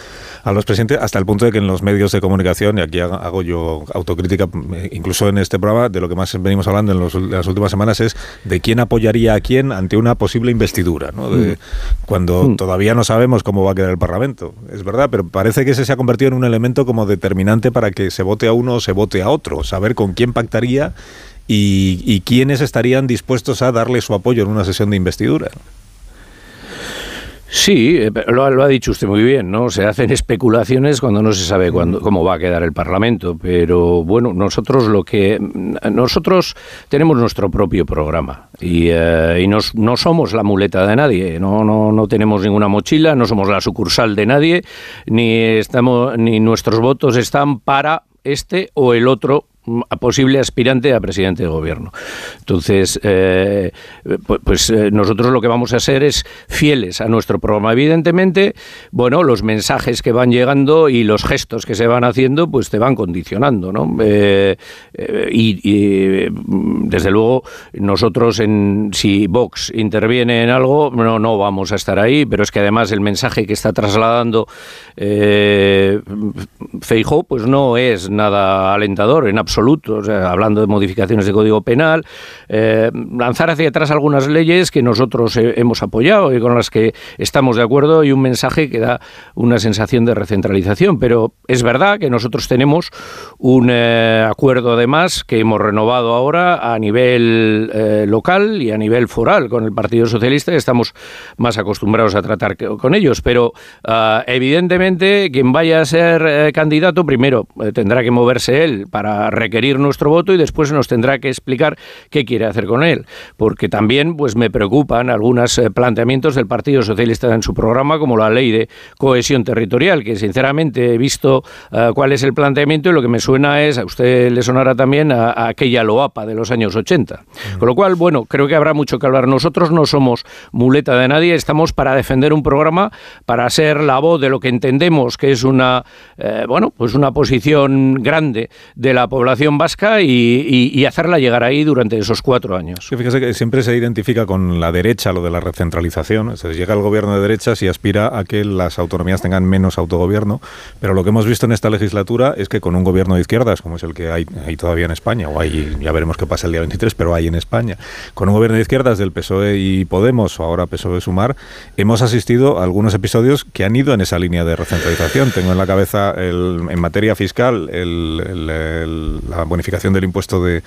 a los presidentes, hasta el punto de que en los medios de comunicación, y aquí hago yo autocrítica, incluso en este programa, de lo que más venimos hablando en, los, en las últimas semanas es de quién apoyaría a quién ante una posible investidura, ¿no? de, cuando mm. todavía no sabemos cómo va a quedar el Parlamento. Es verdad, pero parece que ese se ha convertido en un elemento como determinante para que se vote a uno o se vote a otro, saber con quién pactaría y, y quiénes estarían dispuestos a darle su apoyo en una sesión de investidura. Sí, eh, lo, lo, ha dicho usted muy bien, ¿no? Se hacen especulaciones cuando no se sabe cuándo, cómo va a quedar el Parlamento, pero bueno, nosotros lo que nosotros tenemos nuestro propio programa y, eh, y nos, no somos la muleta de nadie, no, no, no tenemos ninguna mochila, no somos la sucursal de nadie, ni estamos, ni nuestros votos están para este o el otro posible aspirante a presidente de gobierno. Entonces, eh, pues eh, nosotros lo que vamos a hacer es fieles a nuestro programa. Evidentemente, bueno, los mensajes que van llegando y los gestos que se van haciendo, pues te van condicionando, ¿no? Eh, y, y, desde luego, nosotros, en, si Vox interviene en algo, no, no vamos a estar ahí, pero es que además el mensaje que está trasladando Feijó, pues no es nada alentador en absoluto absoluto, o sea, hablando de modificaciones de Código Penal, eh, lanzar hacia atrás algunas leyes que nosotros eh, hemos apoyado y con las que estamos de acuerdo y un mensaje que da una sensación de recentralización. Pero es verdad que nosotros tenemos un eh, acuerdo además que hemos renovado ahora a nivel local y a nivel foral con el Partido Socialista y estamos más acostumbrados a tratar con ellos. Pero uh, evidentemente quien vaya a ser candidato primero tendrá que moverse él para requerir nuestro voto y después nos tendrá que explicar qué quiere hacer con él. Porque también pues me preocupan algunos eh, planteamientos del Partido Socialista en su programa, como la ley de cohesión territorial, que sinceramente he visto eh, cuál es el planteamiento y lo que me suena es, a usted le sonará también, a, aquella loapa de los años 80. Mm. Con lo cual, bueno, creo que habrá mucho que hablar. Nosotros no somos muleta de nadie, estamos para defender un programa, para ser la voz de lo que entendemos que es una, eh, bueno, pues una posición grande de la población vasca y, hacerla llegar ahí durante esos cuatro años. fíjese que siempre se identifica con la derecha lo de la recentralización. llega el gobierno de derechas y aspira a que las autonomías tengan menos autogobierno, pero lo que hemos visto en esta legislatura es que con un gobierno de izquierdas, como es el que hay, hay todavía en España, o hay, ya veremos qué pasa el día 23, pero hay en España, con un gobierno de izquierdas del PSOE y Podemos, o ahora PSOE Sumar, hemos asistido a algunos episodios que han ido en esa línea de recentralización. Tengo en la cabeza, en materia fiscal, la bonificación del impuesto de,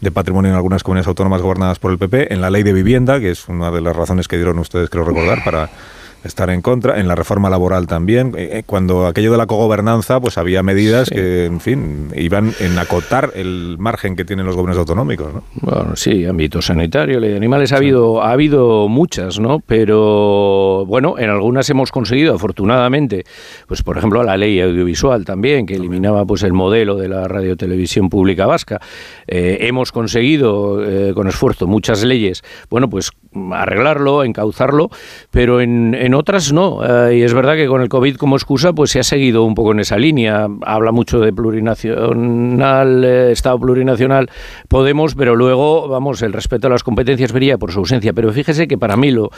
de, patrimonio en algunas comunidades autónomas gobernadas por el PP, en la ley de vivienda, que es una de las razones que dieron ustedes, creo recordar, para estar en contra. En la reforma laboral también. Eh, eh, cuando aquello de la cogobernanza, pues había medidas que, en fin, iban en acotar el margen que tienen los gobiernos autonómicos. ¿no? Bueno, sí, ámbito sanitario, ley de animales, ha, habido, ha habido muchas, ¿no? Pero, bueno, en algunas hemos conseguido, afortunadamente, pues por ejemplo, la ley audiovisual también, que eliminaba pues el modelo de la radiotelevisión pública vasca. Eh, hemos conseguido, con esfuerzo, muchas leyes, bueno, pues arreglarlo, encauzarlo, pero en en otras no. Eh, y es verdad que con el COVID como excusa, pues se ha seguido un poco en esa línea. Habla mucho de plurinacional, eh, Estado plurinacional Podemos, pero luego, vamos, el respeto a las competencias vería por su ausencia. Pero fíjese que para mí lo,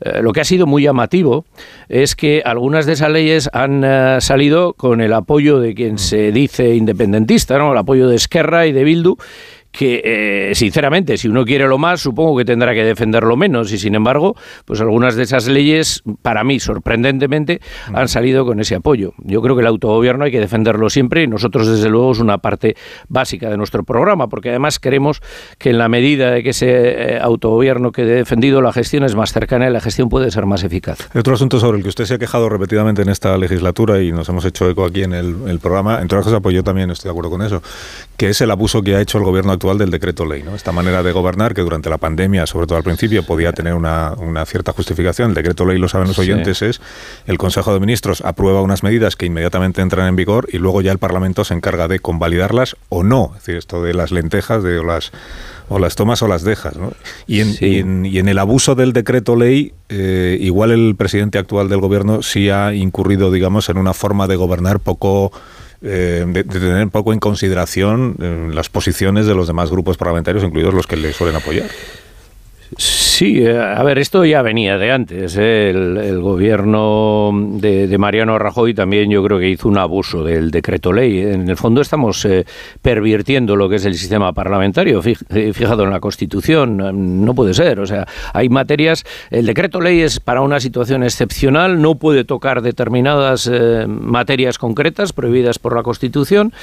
eh, lo que ha sido muy llamativo es que algunas de esas leyes han salido con el apoyo de quien se dice independentista, ¿no? El apoyo de Esquerra y de Bildu que eh, sinceramente si uno quiere lo más supongo que tendrá que defenderlo menos. Y sin embargo pues algunas de esas leyes para mí sorprendentemente han salido con ese apoyo. Yo creo que el autogobierno hay que defenderlo siempre y nosotros desde luego es una parte básica de nuestro programa porque además queremos que en la medida de que ese eh, autogobierno quede defendido la gestión es más cercana y la gestión puede ser más eficaz. Otro asunto sobre el que usted se ha quejado repetidamente en esta legislatura y nos hemos hecho eco aquí en el, el programa entre otras cosas pues yo también estoy de acuerdo con eso que es el abuso que ha hecho el gobierno actual del decreto ley. ¿no? Esta manera de gobernar que durante la pandemia, sobre todo al principio, podía tener una, cierta justificación. El decreto ley, lo saben los oyentes, es el Consejo de Ministros aprueba unas medidas que inmediatamente entran en vigor y luego ya el Parlamento se encarga de convalidarlas o no. Es decir, esto de las lentejas, de las o las tomas o las dejas. ¿no? Y, en, y, en, el abuso del decreto ley, eh, igual el presidente actual del gobierno sí ha incurrido, digamos, en una forma de gobernar poco eh, de, tener un poco en consideración eh, las posiciones de los demás grupos parlamentarios, incluidos los que le suelen apoyar. Sí, eh, a ver, esto ya venía de antes. ¿eh? El, gobierno de, Mariano Rajoy también yo creo que hizo un abuso del decreto ley. En el fondo estamos eh, pervirtiendo lo que es el sistema parlamentario. Fijado en la Constitución, no puede ser. O sea, hay materias. El decreto ley es para una situación excepcional, no puede tocar determinadas materias concretas prohibidas por la Constitución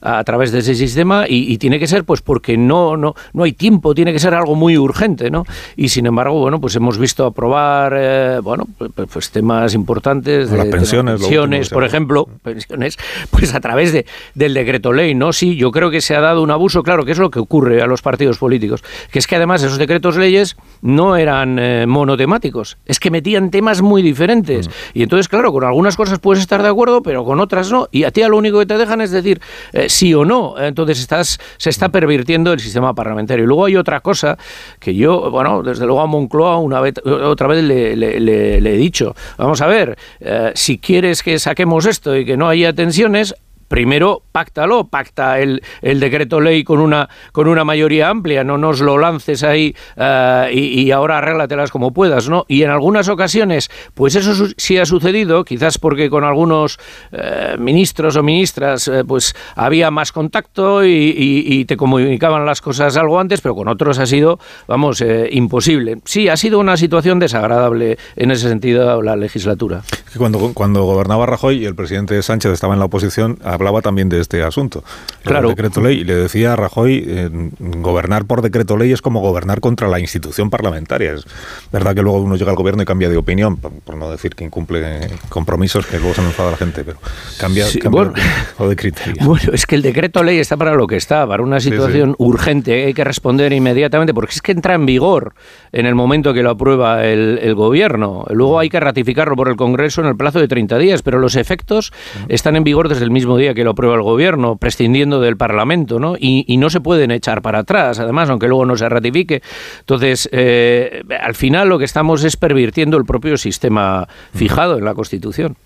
a, través de ese sistema y, y, tiene que ser, pues, porque no, no, no hay tiempo, tiene que ser algo muy urgente, ¿no? y sin embargo, bueno, pues hemos visto aprobar, eh, bueno, pues, pues, pues temas importantes de, las pensiones, por ejemplo, pensiones, pues a través de, del decreto ley, ¿no? Sí, yo creo que se ha dado un abuso, claro, que es lo que ocurre a los partidos políticos, que es que además esos decretos leyes no eran eh, monotemáticos, es que metían temas muy diferentes. Mm. Y entonces, claro, con algunas cosas puedes estar de acuerdo, pero con otras no, y a ti lo único que te dejan es decir eh, sí o no. Entonces estás, se está pervirtiendo el sistema parlamentario. Y luego hay otra cosa que yo, bueno, desde luego a Moncloa una otra vez le, he dicho, vamos a ver, eh, si quieres que saquemos esto y que no haya tensiones, primero páctalo, pacta el, el, decreto ley con una, con una mayoría amplia, no nos lo lances ahí eh, y, ahora arréglatelas como puedas, ¿no? Y en algunas ocasiones, pues eso sí ha sucedido, quizás porque con algunos eh, ministros o ministras eh, pues había más contacto y, te comunicaban las cosas algo antes, pero con otros ha sido, vamos, imposible. Sí, ha sido una situación desagradable en ese sentido la legislatura. Cuando, cuando gobernaba Rajoy y el presidente Sánchez estaba en la oposición, también de este asunto. Claro. El decreto ley. Y le decía a Rajoy, eh, gobernar por decreto ley es como gobernar contra la institución parlamentaria. Es verdad que luego uno llega al gobierno y cambia de opinión, por, por no decir que incumple compromisos que luego se enfada la gente, pero cambia, Sí, cambia bueno. de opinión o de criterio. Bueno, es que el decreto ley está para lo que está, para una Sí, situación sí. urgente, hay que responder inmediatamente, porque es que entra en vigor en el momento que lo aprueba el, el gobierno. Luego hay que ratificarlo por el Congreso en el plazo de 30 días, pero los efectos están en vigor desde el mismo día que lo aprueba el gobierno, prescindiendo del Parlamento, ¿no? Y, y no se pueden echar para atrás, además, aunque luego no se ratifique. Entonces, eh, al final lo que estamos es pervirtiendo el propio sistema fijado en la Constitución.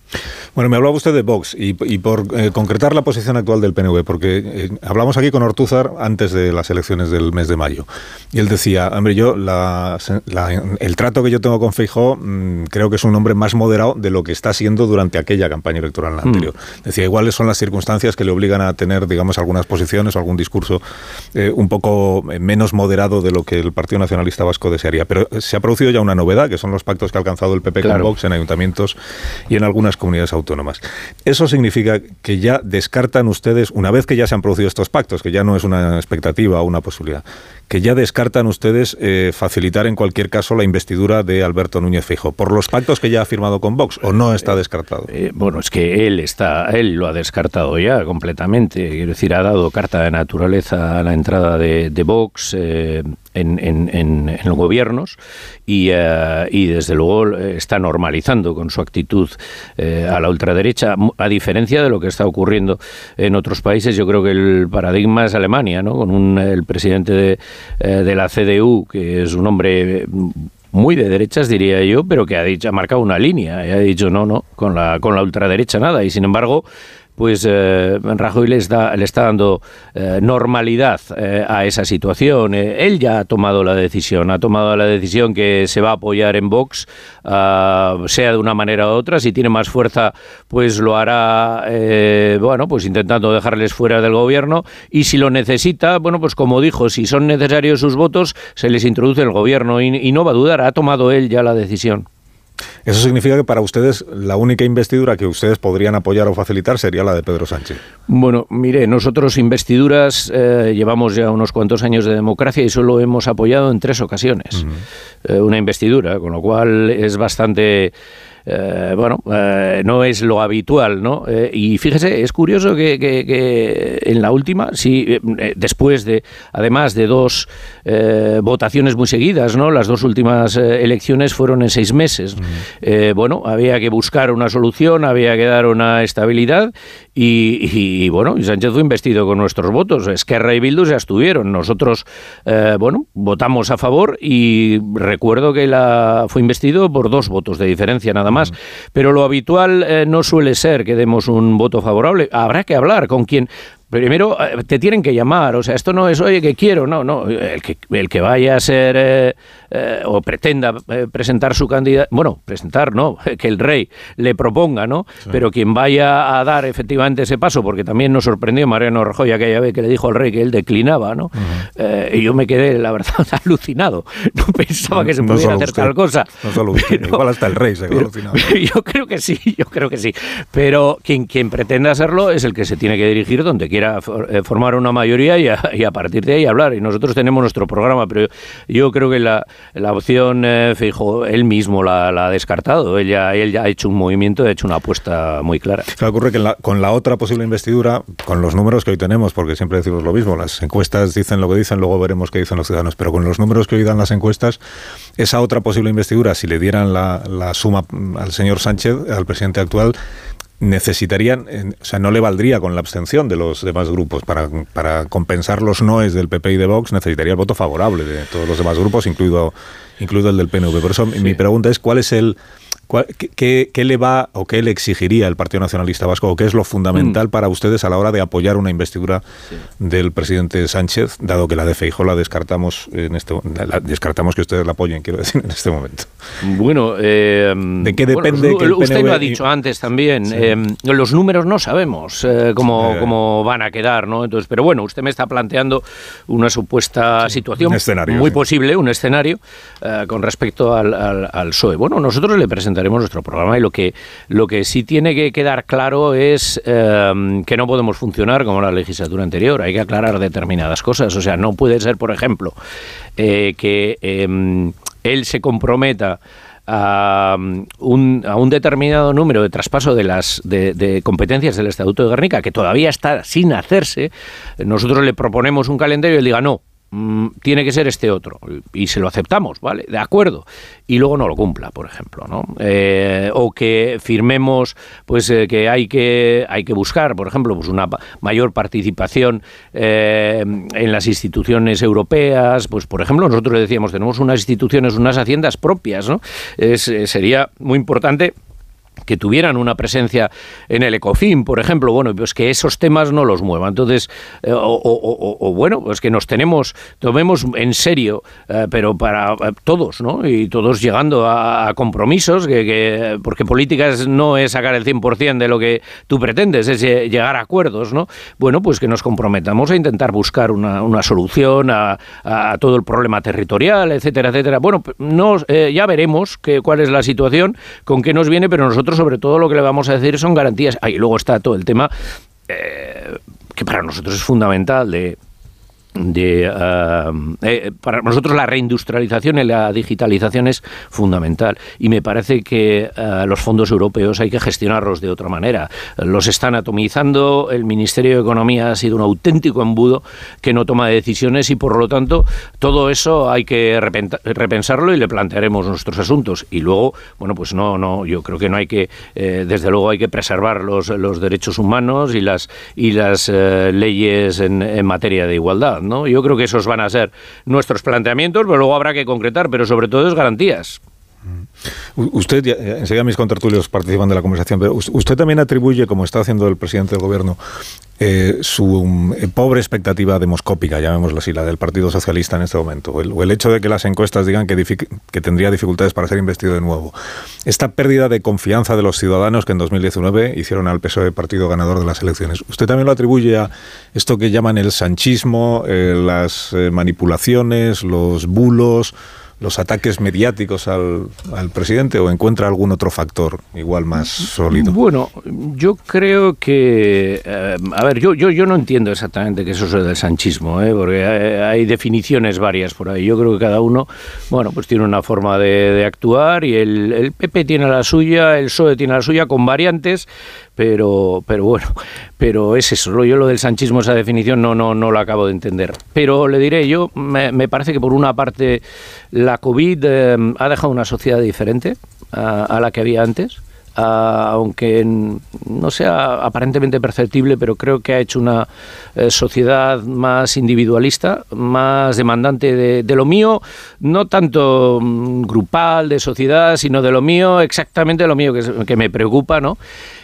Bueno, me hablaba usted de Vox y, y por eh, concretar la posición actual del PNV, porque eh, hablamos aquí con Ortúzar antes de las elecciones del mes de mayo. Y él decía, hombre, yo la- la- el trato que yo tengo con Feijó mm, creo que es un hombre más moderado de lo que está siendo durante aquella campaña electoral Hmm. anterior. Decía, iguales son las circunstancias que le obligan a tener, digamos, algunas posiciones o algún discurso eh, un poco menos moderado de lo que el Partido Nacionalista Vasco desearía. Pero se ha producido ya una novedad, que son los pactos que ha alcanzado el PP Claro. con Vox en ayuntamientos y en algunas comunidades autónomas. Eso significa que ya descartan ustedes, una vez que ya se han producido estos pactos, que ya no es una expectativa o una posibilidad, que ya descartan ustedes eh, facilitar en cualquier caso la investidura de Alberto Núñez Feijóo por los pactos que ya ha firmado con Vox o no está descartado. Eh, bueno, es que él está, él lo ha descartado ya completamente. Quiero decir, ha dado carta de naturaleza a la entrada de, de Vox eh, en, en- en- los gobiernos y, eh, y desde luego está normalizando con su actitud a la ultraderecha, a diferencia de lo que está ocurriendo en otros países. Yo creo que el paradigma es Alemania, ¿no? Con un, el presidente de, eh, de la CDU, que es un hombre muy de derechas, diría yo, pero que ha dicho, ha marcado una línea y ha dicho no, no, con la, con la ultraderecha nada. Y sin embargo, pues eh, Rajoy le está, le está dando eh, normalidad eh, a esa situación. Eh, él ya ha tomado la decisión, ha tomado la decisión que se va a apoyar en Vox, ah, sea de una manera u otra. Si tiene más fuerza, pues lo hará, bueno, pues intentando dejarles fuera del gobierno. Y si lo necesita, bueno, pues como dijo, si son necesarios sus votos, se les introduce el gobierno y no va a dudar, ha tomado él ya la decisión. Eso significa que para ustedes la única investidura que ustedes podrían apoyar o facilitar sería la de Pedro Sánchez. Bueno, mire, nosotros investiduras eh, llevamos ya unos cuantos años de democracia y solo hemos apoyado en tres ocasiones eh, una investidura, con lo cual es bastante... eh, bueno, eh, no es lo habitual, ¿no? Eh, y fíjese, es curioso que, que- que en la última, sí, después de, además de dos votaciones muy seguidas, ¿no? Las dos últimas elecciones fueron en seis meses. Bueno, había que buscar una solución, había que dar una estabilidad y, y, bueno, y Sánchez fue investido con nuestros votos. Esquerra y Bildu ya estuvieron. Nosotros, bueno, votamos a favor y recuerdo que la fue investido por dos votos de diferencia nada más. Pero lo habitual eh, no suele ser que demos un voto favorable. Habrá que hablar con quien Primero, eh, te tienen que llamar, o sea, esto no es, oye, que quiero, no, no, el que, el que vaya a ser eh, eh, o pretenda eh, presentar su candidato, bueno, presentar, no, que el rey le proponga, ¿no? Pero quien vaya a dar efectivamente ese paso, porque también nos sorprendió Mariano Rajoy aquella vez que le dijo al rey que él declinaba, ¿no? Y yo me quedé, la verdad, alucinado. No pensaba que se No pudiera hacer usted, tal cosa. No solo usted, Pero- igual hasta el rey se quedó alucinado. yo creo que sí, yo creo que sí. Pero quien, quien pretenda hacerlo es el que se tiene que dirigir donde quiera for- eh, formar una mayoría y a, y a partir de ahí hablar. Y nosotros tenemos nuestro programa, pero yo creo que la, opción eh, Feijóo, él mismo la, ha descartado. Él ya, él ya ha hecho un movimiento, ha hecho una apuesta muy clara. Claro, ocurre que la- con la otra posible investidura, con los números que hoy tenemos, porque siempre decimos lo mismo, las encuestas dicen lo que dicen, luego veremos qué dicen los ciudadanos, pero con los números que hoy dan las encuestas, esa otra posible investidura, si le dieran la, suma al señor Sánchez, al presidente actual, necesitarían, o sea, no le valdría con la abstención de los demás grupos. Para, para compensar los noes del PP y de Vox, necesitaría el voto favorable de todos los demás grupos, incluido, incluido el del PNV. Por eso mi pregunta es, ¿cuál es el... qué- qué, qué le va o qué le exigiría el Partido Nacionalista Vasco o qué es lo fundamental para ustedes a la hora de apoyar una investidura del presidente Sánchez, dado que la de Feijóo la descartamos en este la descartamos que ustedes la apoyen, quiero decir, en este momento. Bueno, ¿de qué depende que el usted PNV lo ha dicho antes también. eh, los números no sabemos eh, cómo, Eh. cómo van a quedar, ¿no? Entonces, pero bueno, usted me está planteando una supuesta situación un escenario, muy posible, un escenario eh, con respecto al, al, al PSOE. Bueno, nosotros le presentaremos presentaremos nuestro programa y lo que, lo que sí tiene que quedar claro es eh, que no podemos funcionar como la legislatura anterior. Hay que aclarar determinadas cosas. O sea, no puede ser, por ejemplo, eh, que em, él se comprometa a un, a un, determinado número de traspaso de las de, de, competencias del Estatuto de Guernica que todavía está sin hacerse, nosotros le proponemos un calendario y él diga no, Mm, tiene que ser este otro y se lo aceptamos, ¿vale? De acuerdo. Y luego no lo cumpla, por ejemplo, ¿no? Eh, o que firmemos, pues eh, que hay que hay que buscar, por ejemplo, pues una mayor participación eh, en las instituciones europeas, pues por ejemplo nosotros decíamos tenemos unas instituciones, unas haciendas propias, ¿no? Es, sería muy importante que tuvieran una presencia en el ECOFIN, por ejemplo, bueno, pues que esos temas no los muevan. Entonces, eh, o, bueno, pues que nos tenemos, tomemos en serio, eh, pero para eh, todos, ¿no? Y todos llegando a, compromisos, que, porque políticas no es sacar el 100% de lo que tú pretendes, es llegar a acuerdos, ¿no? Bueno, pues que nos comprometamos a intentar buscar una, solución a, todo el problema territorial, etcétera, etcétera. Bueno, no, ya veremos que, cuál es la situación, con qué nos viene, pero nosotros sobre todo lo que le vamos a decir son garantías. Ahí luego está todo el tema eh, que para nosotros es fundamental de de, eh, eh, para nosotros la reindustrialización y la digitalización es fundamental y me parece que eh, los fondos europeos hay que gestionarlos de otra manera. Los están atomizando, el Ministerio de Economía ha sido un auténtico embudo que no toma decisiones y por lo tanto todo eso hay que repensarlo y le plantearemos nuestros asuntos y luego, bueno, pues no, no, yo creo que no hay que, desde luego hay que preservar los, los derechos humanos y las, y las leyes en, en materia de igualdad. Yo creo que esos van a ser nuestros planteamientos, pero luego habrá que concretar, pero sobre todo es garantías. Usted, enseguida mis contertulios participan de la conversación, pero usted también atribuye, como está haciendo el presidente del gobierno, eh, su eh, pobre expectativa demoscópica, llamémoslo así, la del Partido Socialista en este momento, o el, hecho de que las encuestas digan que, que, tendría dificultades para ser investido de nuevo. Esta pérdida de confianza de los ciudadanos que en 2019 hicieron al PSOE partido ganador de las elecciones. ¿Usted también lo atribuye a esto que llaman el sanchismo, eh, las manipulaciones, los bulos? Los ataques mediáticos al, al, presidente o encuentra algún otro factor igual más sólido? Bueno, yo creo que, eh, a ver, yo, yo, yo no entiendo exactamente qué es eso del sanchismo, ¿eh? porque hay, definiciones varias por ahí. Yo creo que cada uno, bueno, pues tiene una forma de, actuar y el, el PP tiene la suya, el PSOE tiene la suya con variantes, pero, pero bueno, pero es eso. Yo lo del sanchismo, esa definición, no, no, no lo acabo de entender. Pero le diré, yo me, parece que por una parte la COVID eh, ha dejado una sociedad diferente a, la que había antes. aunque no sea aparentemente perceptible, pero creo que ha hecho una eh, sociedad más individualista, más demandante de, lo mío, no tanto mm, grupal, de sociedad, sino de lo mío, exactamente lo mío que me preocupa, ¿no?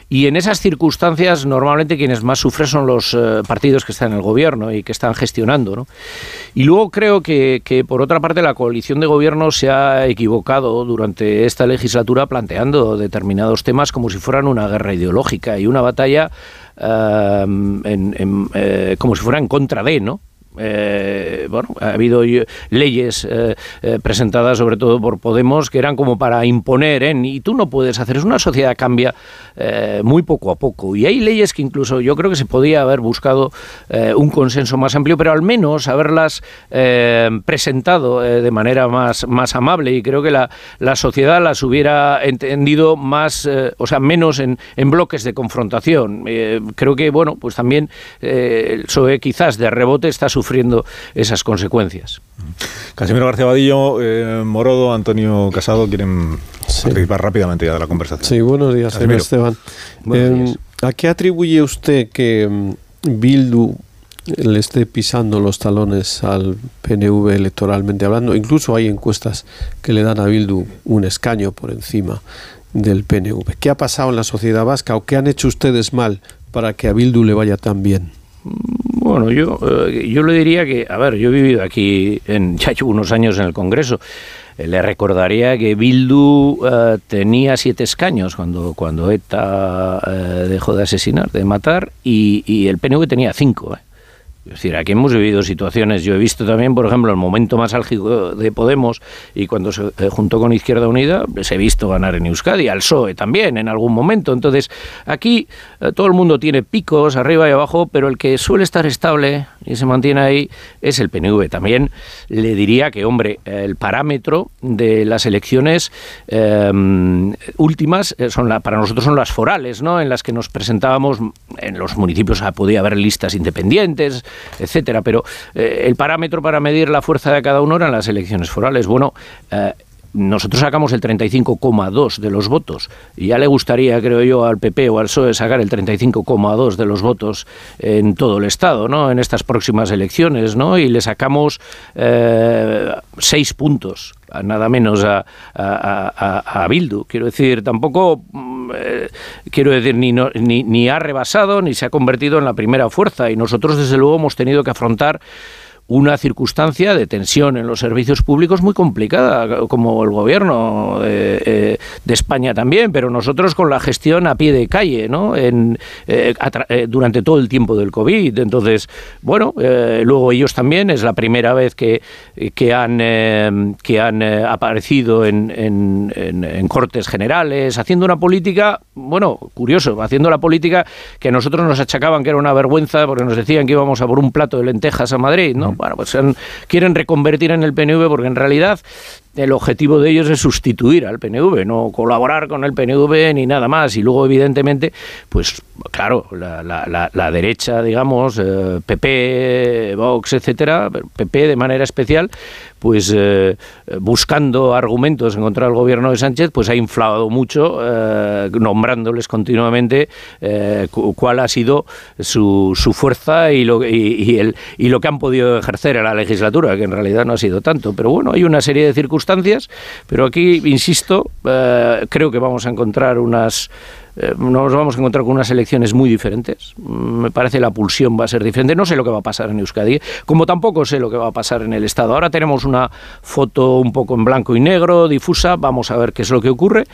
Y en esas circunstancias, normalmente quienes más sufren son los eh, partidos que están en el gobierno y que están gestionando. ¿no? Y luego creo que, que, por otra parte, la coalición de gobierno se ha equivocado durante esta legislatura planteando determinados temas como si fueran una guerra ideológica y una batalla eh, en, eh, como si fuera en contra de, ¿no? Eh, bueno, ha habido leyes eh, eh, presentadas sobre todo por Podemos que eran como para imponer, en, y tú no puedes hacer, es una sociedad que cambia muy poco a poco, y hay leyes que incluso yo creo que se podía haber buscado un consenso más amplio, pero al menos haberlas presentado de manera más, más amable, y creo que la, la sociedad las hubiera entendido más, o sea, menos en, en bloques de confrontación. creo que, bueno, pues también el quizás de rebote está sufriendo sufriendo esas consecuencias. Casimiro García Vadillo, eh, Morodo, Antonio Casado quieren participar rápidamente ya de la conversación. Sí, buenos días, señor Esteban. Eh, ¿A qué atribuye usted que mm, Bildu le esté pisando los talones al PNV electoralmente hablando? Incluso hay encuestas que le dan a Bildu un escaño por encima del PNV. ¿Qué ha pasado en la sociedad vasca o qué han hecho ustedes mal para que a Bildu le vaya tan bien? Bueno, yo, eh, yo le diría que, a ver, yo he vivido aquí, en, ya unos años en el Congreso. Eh, le recordaría que Bildu eh, tenía siete escaños cuando, cuando ETA dejó de asesinar, de matar, y, y el PNV tenía cinco. Es decir, aquí hemos vivido situaciones, yo he visto también, por ejemplo, el momento más álgido de Podemos y cuando se eh, juntó con Izquierda Unida, se he visto ganar en Euskadi, al PSOE también en algún momento. Entonces, aquí eh, todo el mundo tiene picos arriba y abajo, pero el que suele estar estable y se mantiene ahí es el PNV. También le diría que, hombre, el parámetro de las elecciones em, últimas eh, son la, para nosotros son las forales, ¿no? En las que nos presentábamos en los municipios ah, podía haber listas independientes, etcétera. Pero eh, el parámetro para medir la fuerza de cada uno eran las elecciones forales. Bueno, eh, nosotros sacamos el 35,2 de los votos y ya le gustaría, creo yo, al PP o al PSOE sacar el 35,2 de los votos en todo el Estado, ¿no? En estas próximas elecciones, ¿no? Y le sacamos eh, seis puntos nada menos a, a, Bildu. Quiero decir, tampoco, quiero decir, ni, ni, ni ha rebasado ni se ha convertido en la primera fuerza. Y nosotros, desde luego, hemos tenido que afrontar una circunstancia de tensión en los servicios públicos muy complicada, como el gobierno eh, de España también, pero nosotros con la gestión a pie de calle, ¿no? En, eh, eh, durante todo el tiempo del COVID. Entonces, bueno, luego ellos también es la primera vez que, que han, que han aparecido en, en, en, cortes generales, haciendo una política, bueno, curioso, haciendo la política que nosotros nos achacaban que era una vergüenza porque nos decían que íbamos a por un plato de lentejas a Madrid, ¿no? Bueno, pues quieren reconvertir en el PNV porque en realidad el objetivo de ellos es sustituir al PNV, no colaborar con el PNV ni nada más. Y luego, evidentemente, pues claro, la, derecha, digamos, PP, eh, Vox, etcétera, PP de manera especial, pues eh, buscando argumentos en contra del gobierno de Sánchez, pues ha inflado mucho, eh, nombrándoles continuamente cuál ha sido su, su fuerza y lo, y, el, y lo que han podido ejercer en la legislatura, que en realidad no ha sido tanto. Pero bueno, hay una serie de circunstancias pero aquí, insisto, eh, creo que vamos a encontrar unas eh, nos vamos a encontrar con unas elecciones muy diferentes. Me parece la pulsión va a ser diferente. No sé lo que va a pasar en Euskadi, como tampoco sé lo que va a pasar en el Estado. Ahora tenemos una foto un poco en blanco y negro, difusa. Vamos a ver qué es lo que ocurre.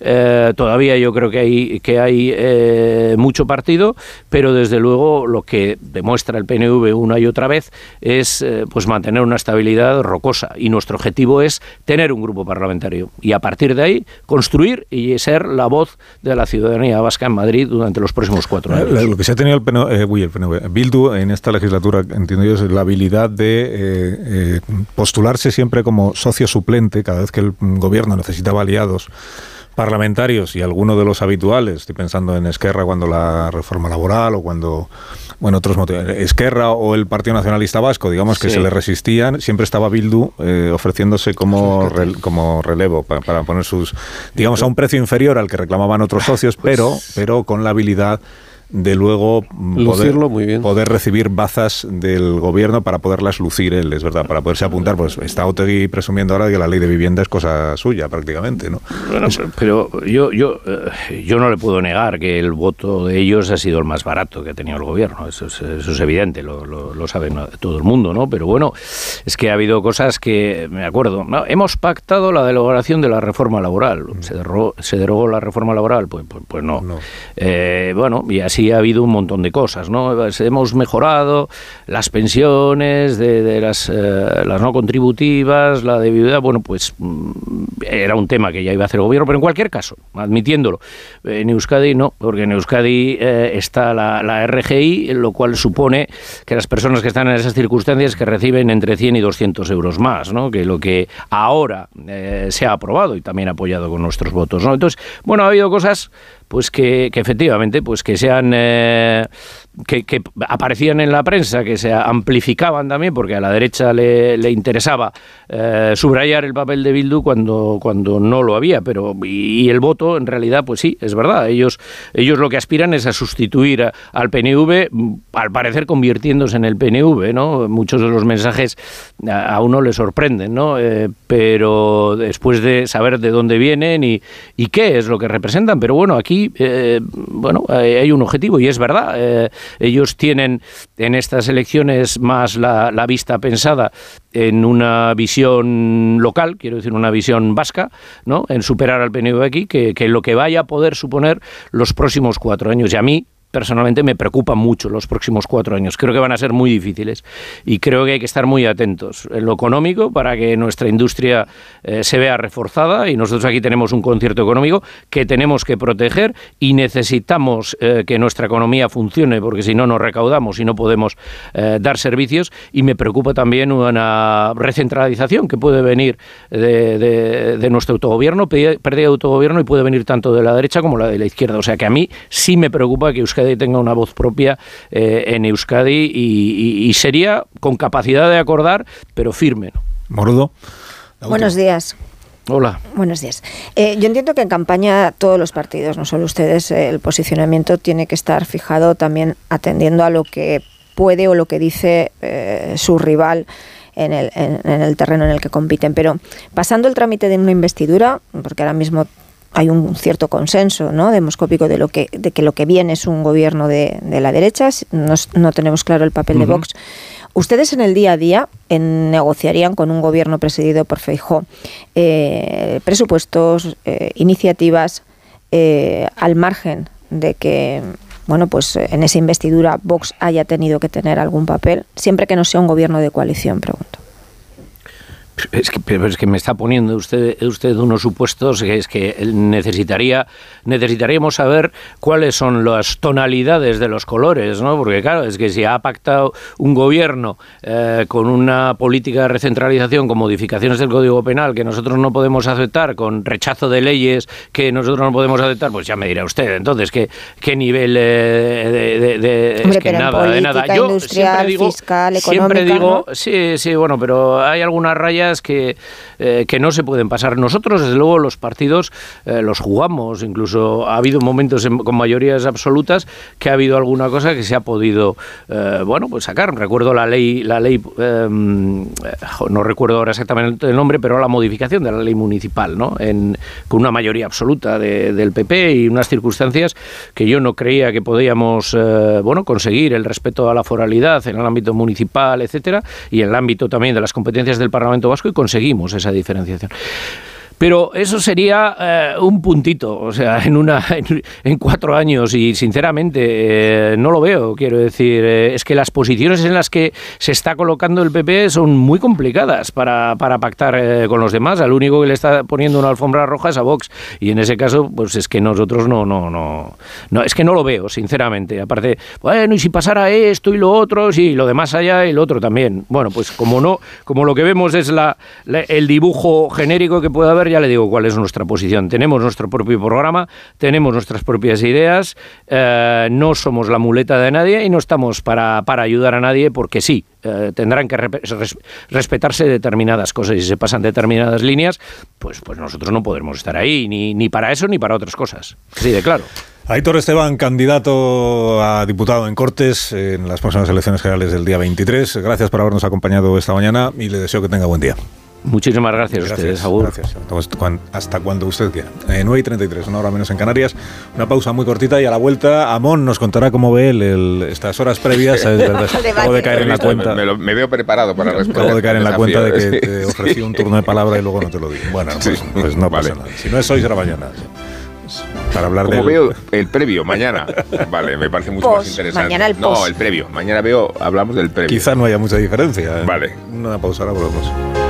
Eh, todavía yo creo que hay, que hay eh, mucho partido, pero desde luego lo que demuestra el PNV una y otra vez es pues mantener una estabilidad rocosa. Y nuestro objetivo es tener un grupo parlamentario y a partir de ahí construir y ser la voz de la ciudad ciudadanía vasca en Madrid durante los próximos cuatro años. Lo que se ha tenido el PNV, eh, el PNV Bildu en esta legislatura, entiendo yo, es la habilidad de eh, eh, postularse siempre como socio suplente cada vez que el gobierno necesitaba aliados parlamentarios y algunos de los habituales, estoy pensando en Esquerra cuando la reforma laboral o cuando, bueno, otros motivos, Esquerra o el Partido Nacionalista Vasco, digamos que se le resistían, siempre estaba Bildu eh, ofreciéndose como, como relevo para, poner sus, digamos, a un precio inferior al que reclamaban otros socios, pues pero, pero con la habilidad de luego poder, muy bien. poder recibir bazas del gobierno para poderlas lucir él, es verdad, para poderse apuntar. Pues está Otegui presumiendo ahora que la ley de vivienda es cosa suya prácticamente, ¿no? Bueno, pero yo, yo, eh, yo no le puedo negar que el voto de ellos ha sido el más barato que ha tenido el gobierno, eso es, eso es evidente, lo, lo, sabe todo el mundo, ¿no? Pero bueno, es que ha habido cosas que, me acuerdo, hemos pactado la derogación de la reforma laboral, se derogó, se derogó la reforma laboral, pues, pues, pues no. Eh, bueno, y así sí ha habido un montón de cosas, ¿no? Hemos mejorado las pensiones de, las, eh, las no contributivas, la de bueno, pues mm, era un tema que ya iba a hacer el gobierno, pero en cualquier caso, admitiéndolo, en Euskadi no, porque en Euskadi eh, está la, la, RGI, lo cual supone que las personas que están en esas circunstancias que reciben entre 100 y 200 euros más, ¿no? Que lo que ahora eh, se ha aprobado y también apoyado con nuestros votos, ¿no? Entonces, bueno, ha habido cosas pues que, que efectivamente pues que sean eh, que, aparecían en la prensa, que se amplificaban también, porque a la derecha le, le interesaba eh, subrayar el papel de Bildu cuando, cuando no lo había, pero y, el voto en realidad, pues sí, es verdad, ellos, ellos lo que aspiran es a sustituir al PNV, al parecer convirtiéndose en el PNV, ¿no? Muchos de los mensajes a, uno le sorprenden, ¿no? Eh, pero después de saber de dónde vienen y, y, qué es lo que representan, pero bueno, aquí, eh, bueno, hay un objetivo y es verdad. Ellos tienen en estas elecciones más la, vista pensada en una visión local, quiero decir una visión vasca, ¿no? en superar al PNV aquí, que, que lo que vaya a poder suponer los próximos cuatro años. Y a mí, personalmente me preocupan mucho los próximos cuatro años. Creo que van a ser muy difíciles y creo que hay que estar muy atentos en lo económico para que nuestra industria eh, se vea reforzada y nosotros aquí tenemos un concierto económico que tenemos que proteger y necesitamos eh, que nuestra economía funcione porque si no nos recaudamos y no podemos eh, dar servicios y me preocupa también una recentralización que puede venir de, nuestro autogobierno, pérdida de autogobierno y puede venir tanto de la derecha como la de la izquierda. O sea que a mí sí me preocupa que Euskadi tenga una voz propia eh, en Euskadi y, sería con capacidad de acordar, pero firme. Morudo. Buenos días. Hola. Buenos días. Eh, yo entiendo que en campaña todos los partidos, no solo ustedes, eh, el posicionamiento tiene que estar fijado también atendiendo a lo que puede o lo que dice su rival en el, en el terreno en el que compiten. Pero pasando el trámite de una investidura, porque ahora mismo hay un cierto consenso ¿no? demoscópico de, lo que, de que lo que viene es un gobierno de, la derecha, no, tenemos claro el papel de Vox. ¿Ustedes en el día a día negociarían con un gobierno presidido por Feijó eh, presupuestos, eh, iniciativas eh, al margen de que bueno, pues en esa investidura Vox haya tenido que tener algún papel, siempre que no sea un gobierno de coalición, pregunto? Es que, pero es que me está poniendo usted, usted unos supuestos que es que necesitaría, necesitaríamos saber cuáles son las tonalidades de los colores, ¿no? Porque claro, es que si ha pactado un gobierno eh, con una política de recentralización con modificaciones del Código Penal que nosotros no podemos aceptar, con rechazo de leyes que nosotros no podemos aceptar, pues ya me dirá usted. Entonces, ¿qué, qué nivel eh, de, es que nada, de nada. Yo siempre digo, siempre digo, sí, sí, bueno, pero hay algunas rayas que, eh, que no se pueden pasar. Nosotros, desde luego, los partidos eh, los jugamos, incluso ha habido momentos con mayorías absolutas que ha habido alguna cosa que se ha podido, eh, bueno, pues sacar. Recuerdo la ley, la ley, em, no recuerdo ahora exactamente el nombre, pero la modificación de la ley municipal, ¿no? Con una mayoría absoluta del PP y unas circunstancias que yo no creía que podíamos, bueno, conseguir el respeto a la foralidad en el ámbito municipal, etcétera, y en el ámbito también de las competencias del Parlamento y conseguimos esa diferenciación. Pero eso sería eh, un puntito, o sea, en una en, cuatro años y sinceramente eh, no lo veo. Quiero decir, eh, es que las posiciones en las que se está colocando el PP son muy complicadas para, para pactar con los demás. Al único que le está poniendo una alfombra roja es a Vox y en ese caso, pues es que nosotros no no no no es que no lo veo, sinceramente. Aparte, bueno y si pasara esto y lo otro, sí, lo demás allá y lo otro también. Bueno, pues como no, como lo que vemos es la el dibujo genérico que puede haber ya le digo cuál es nuestra posición. Tenemos nuestro propio programa, tenemos nuestras propias ideas, eh, no somos la muleta de nadie y no estamos para, para ayudar a nadie porque sí. Eh, tendrán que respetarse determinadas cosas y si se pasan determinadas líneas, pues, pues nosotros no podremos estar ahí, ni, ni para eso ni para otras cosas. Sí, de claro. Aitor Esteban, candidato a diputado en Cortes en las próximas elecciones generales del día 23. Gracias por habernos acompañado esta mañana y le deseo que tenga buen día. Muchísimas gracias, a ustedes, Gracias. Hasta cuando usted quiera. 9 y 33, una hora menos en Canarias. Una pausa muy cortita y a la vuelta Amón nos contará cómo ve él estas horas previas. Acabo de caer en la cuenta. Me, veo preparado para responder. Acabo de caer en la cuenta de que te ofrecí un turno de palabra y luego no te lo di. Bueno, pues, pues no pasa nada. Si no es hoy, será mañana. Para hablar Como veo el previo, mañana. Vale, me parece mucho más interesante. Mañana el No, el previo. Mañana veo, hablamos del previo. Quizá no haya mucha diferencia. ¿eh? Vale. Una pausa, ahora volvemos.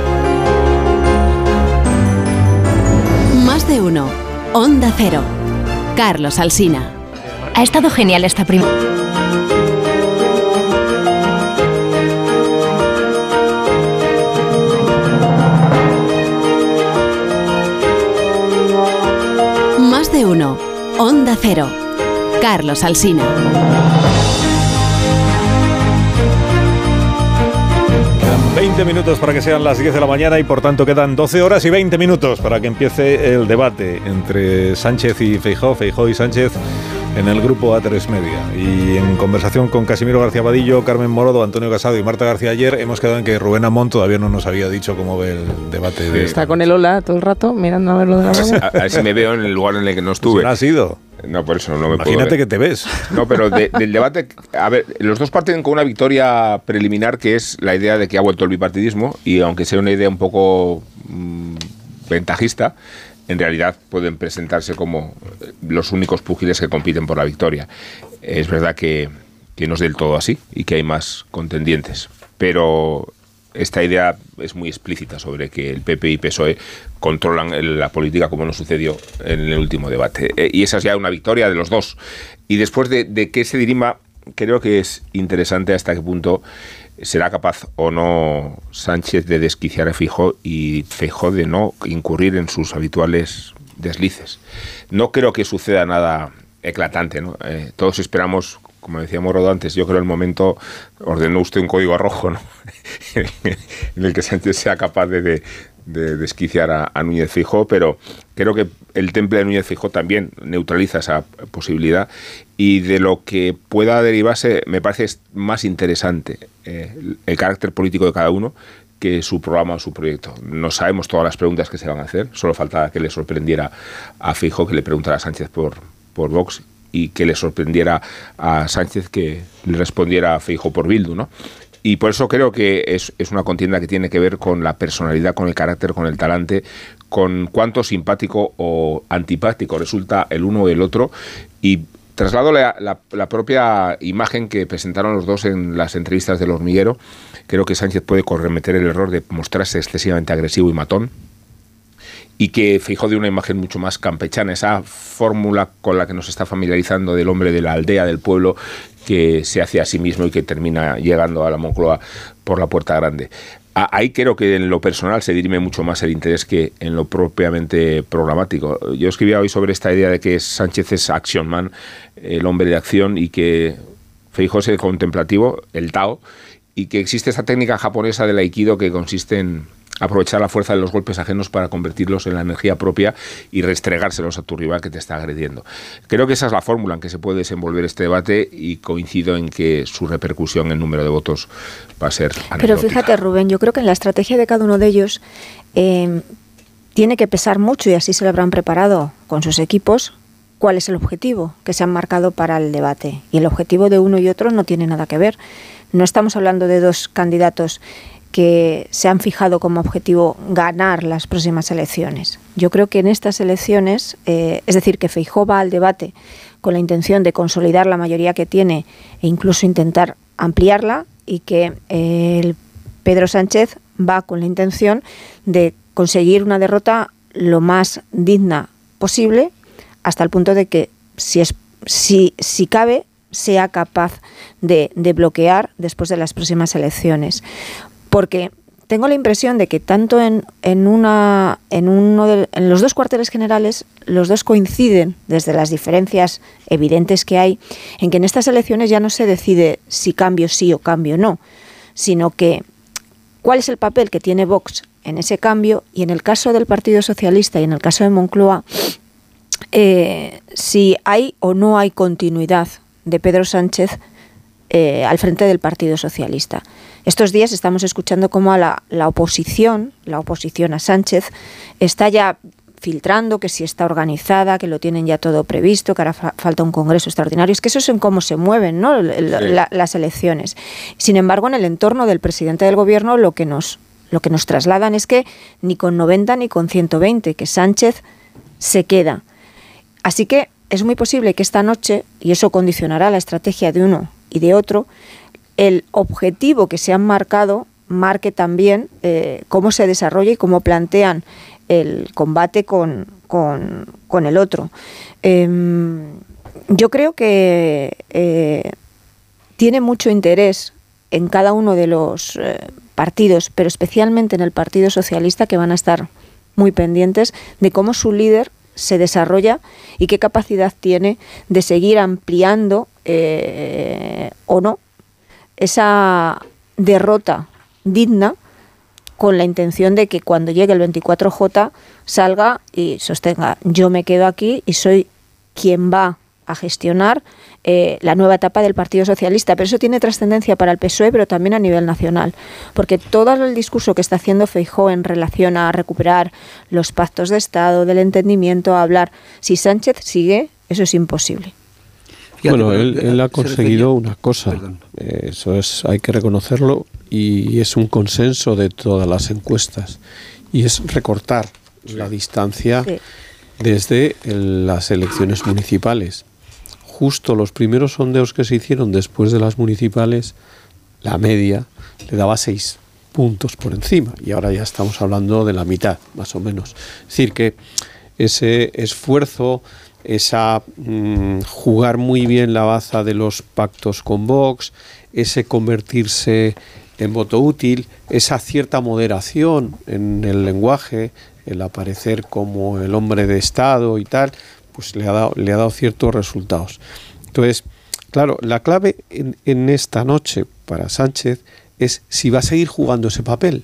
De uno. Onda Cero. Carlos Alsina. Ha estado genial esta primera. Más de uno. Onda Cero. Carlos Alsina. 20 minutos para que sean las 10 de la mañana y por tanto quedan 12 horas y 20 minutos para que empiece el debate entre Sánchez y Feijó, Feijó y Sánchez en el grupo A3 Media. Y en conversación con Casimiro García Badillo, Carmen Morodo, Antonio Casado y Marta García ayer, hemos quedado en que Rubén Amón todavía no nos había dicho cómo ve el debate. De... Está con el hola todo el rato mirando a ver lo de la a, ver si me veo en el lugar en el que no estuve. ¿No ha sido? No, por eso no me Imagínate que te ves. No, pero del debate, a ver, los dos parten con una victoria preliminar que es la idea de que ha vuelto el bipartidismo y aunque sea una idea un poco mm, ventajista, en realidad pueden presentarse como los únicos púgiles que compiten por la victoria. Es verdad que, que no es del todo así y que hay más contendientes, pero esta idea es muy explícita sobre que el PP y PSOE controlan la política como no sucedió en el último debate. Eh, y esa es ya una victoria de los dos. Y después de, de que se dirima, creo que es interesante hasta qué punto será capaz o no Sánchez de desquiciar a Fijo y Fijo de no incurrir en sus habituales deslices. No creo que suceda nada eclatante, ¿no? Eh, todos esperamos, como decíamos Rodo antes, yo creo el momento ordenó usted un código rojo, ¿no? en el que Sánchez sea capaz de, de desquiciar a, Núñez Fijo, pero creo que el temple de Núñez Fijo también neutraliza esa posibilidad y de lo que pueda derivarse me parece más interesante eh, el carácter político de cada uno que su programa o su proyecto. No sabemos todas las preguntas que se van a hacer, solo faltaba que le sorprendiera a Fijo que le preguntara a Sánchez por, por Vox y que le sorprendiera a Sánchez que le respondiera a Fijo por Bildu, ¿no? Y por eso creo que es, es, una contienda que tiene que ver con la personalidad, con el carácter, con el talante, con cuánto simpático o antipático resulta el uno o el otro. Y traslado la, la, propia imagen que presentaron los dos en las entrevistas del hormiguero. Creo que Sánchez puede corremeter el error de mostrarse excesivamente agresivo y matón y que fijó de una imagen mucho más campechana, esa fórmula con la que nos está familiarizando del hombre de la aldea, del pueblo, que se hace a sí mismo y que termina llegando a la Moncloa por la puerta grande. Ahí creo que en lo personal se dirime mucho más el interés que en lo propiamente programático. Yo escribía hoy sobre esta idea de que Sánchez es action man, el hombre de acción, y que Feijóo es el contemplativo, el Tao, y que existe esta técnica japonesa del aikido que consiste en aprovechar la fuerza de los golpes ajenos para convertirlos en la energía propia y restregárselos a tu rival que te está agrediendo. Creo que esa es la fórmula en que se puede desenvolver este debate y coincido en que su repercusión en número de votos va a ser. Pero fíjate, Rubén, yo creo que en la estrategia de cada uno de ellos eh, tiene que pesar mucho y así se lo habrán preparado con sus equipos cuál es el objetivo que se han marcado para el debate. Y el objetivo de uno y otro no tiene nada que ver. No estamos hablando de dos candidatos que se han fijado como objetivo ganar las próximas elecciones. Yo creo que en estas elecciones, eh, es decir, que Feijó va al debate con la intención de consolidar la mayoría que tiene e incluso intentar ampliarla y que eh, Pedro Sánchez va con la intención de conseguir una derrota lo más digna posible hasta el punto de que si es si, cabe sea capaz de bloquear después de las próximas elecciones porque tengo la impresión de que tanto en, en, una, en, uno de, en los dos cuarteles generales los dos coinciden, desde las diferencias evidentes que hay, en que en estas elecciones ya no se decide si cambio sí o cambio no, sino que cuál es el papel que tiene Vox en ese cambio y en el caso del Partido Socialista y en el caso de Moncloa, eh, si hay o no hay continuidad de Pedro Sánchez eh, al frente del Partido Socialista. Estos días estamos escuchando cómo la, la oposición, la oposición a Sánchez, está ya filtrando que si está organizada, que lo tienen ya todo previsto, que ahora falta un congreso extraordinario. Es que eso es en cómo se mueven ¿no? las elecciones. Sin embargo, en el entorno del presidente del gobierno lo que nos lo que nos trasladan es que ni con 90 ni con 120, que Sánchez se queda. Así que es muy posible que esta noche, y eso condicionará la estrategia de uno y de otro, el objetivo que se han marcado marque también eh, cómo se desarrolla y cómo plantean el combate con, con, el otro. Em, yo creo que eh, tiene mucho interés en cada uno de los eh, partidos, pero especialmente en el Partido Socialista, que van a estar muy pendientes de cómo su líder se desarrolla y qué capacidad tiene de seguir ampliando o no esa derrota digna con la intención de que cuando llegue el 24J salga y sostenga, yo me quedo aquí y soy quien va a gestionar eh, la nueva etapa del Partido Socialista. Pero eso tiene trascendencia para el PSOE, pero también a nivel nacional. Porque todo el discurso que está haciendo Feijó en relación a recuperar los pactos de Estado, del entendimiento, a hablar, si Sánchez sigue, eso es imposible bueno, él, ha conseguido una cosa, eh, eso es, hay que reconocerlo, y es un consenso de todas las encuestas, y es recortar la distancia desde las elecciones municipales. justo los primeros sondeos que se hicieron después de las municipales, la media le daba seis puntos por encima. Y ahora ya estamos hablando de la mitad, más o menos. Es decir, que ese esfuerzo, esa mm, jugar muy bien la baza de los pactos con Vox, ese convertirse en voto útil, esa cierta moderación en el lenguaje, el aparecer como el hombre de Estado y tal, pues le ha dado, le ha dado ciertos resultados. Entonces, claro, la clave en, en esta noche para Sánchez es si va a seguir jugando ese papel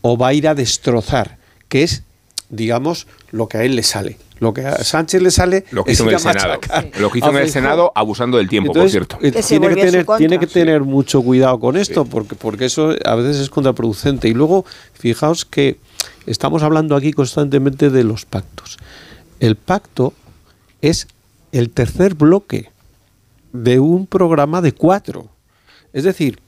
o va a ir a destrozar, que es, digamos, lo que a él le sale. Lo que a Sánchez le sale Lo que es hizo en el Senado. Lo que hizo en el. Senado abusando del tiempo, Entonces, por cierto. eh, tiene que, tener, tiene que tener mucho cuidado con esto, porque, porque eso a veces es contraproducente. Y luego, fijaos que estamos hablando aquí constantemente de los pactos. El pacto es el tercer bloque de un programa de cuatro. Es decir,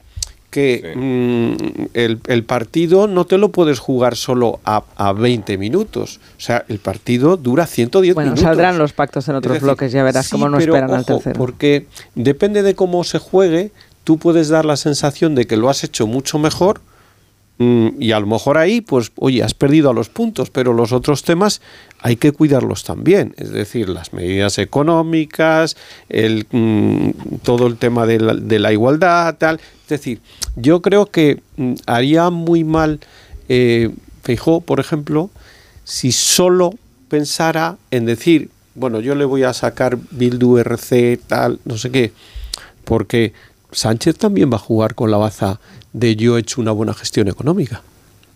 que mm, el, el partido no te lo puedes jugar solo a, a 20 minutos. O sea, el partido dura 110 Bueno, minutos. saldrán los pactos en otros decir, bloques, ya verás sí, cómo no pero, esperan al ojo, tercero. Porque depende de cómo se juegue, tú puedes dar la sensación de que lo has hecho mucho mejor y a lo mejor ahí, pues, oye, has perdido a los puntos, pero los otros temas hay que cuidarlos también. Es decir, las medidas económicas, el, mm, todo el tema de la, igualdad, tal. Es decir, yo creo que mm, haría muy mal eh, Feijóo, por ejemplo, si solo pensara en decir, bueno, yo le voy a sacar Bildu RC, tal, no sé qué, porque Sánchez también va a jugar con la baza de yo he hecho una buena gestión económica.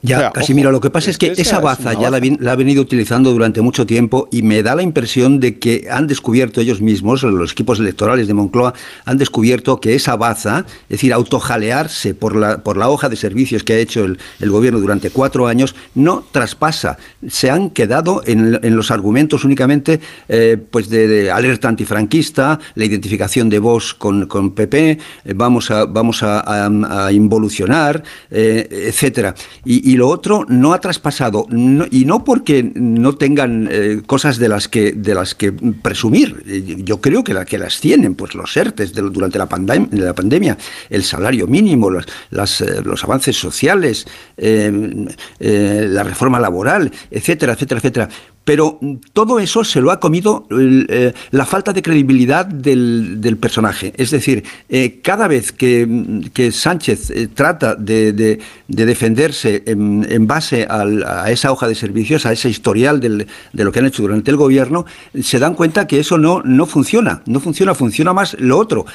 Ya, O sea, casi ojo, mira, lo que pasa es que esa esa es baza ya la, baza. vin- la ha venido utilizando durante mucho tiempo y me da la impresión de que han descubierto ellos mismos, los equipos electorales de Moncloa, han descubierto que esa baza, es decir, autojalearse por la, por la hoja de servicios que ha hecho el, el gobierno durante cuatro años, no traspasa. Se han quedado en, en los argumentos únicamente eh, pues de, de alerta antifranquista, la identificación de Vox con, con PP, eh, vamos a, vamos a, a- a involucionar, eh, etcétera. Y, y lo otro no ha traspasado, y no porque no tengan eh, cosas de las que de las que presumir. Eh, Yo creo que, la, que las tienen, pues los ERTES durante la, pandem- la pandemia, el salario mínimo, los, eh, los avances sociales, la reforma laboral, etcétera, etcétera, etcétera. Pero mm, todo eso se lo ha comido eh, la falta de credibilidad del, personaje. Es decir, eh, cada vez que, mm, Sánchez eh, trata de, de- de defenderse en, base a esa hoja de servicios, a ese historial de lo que han hecho durante el gobierno, se dan cuenta que eso no, no funciona. No funciona, funciona más lo otro.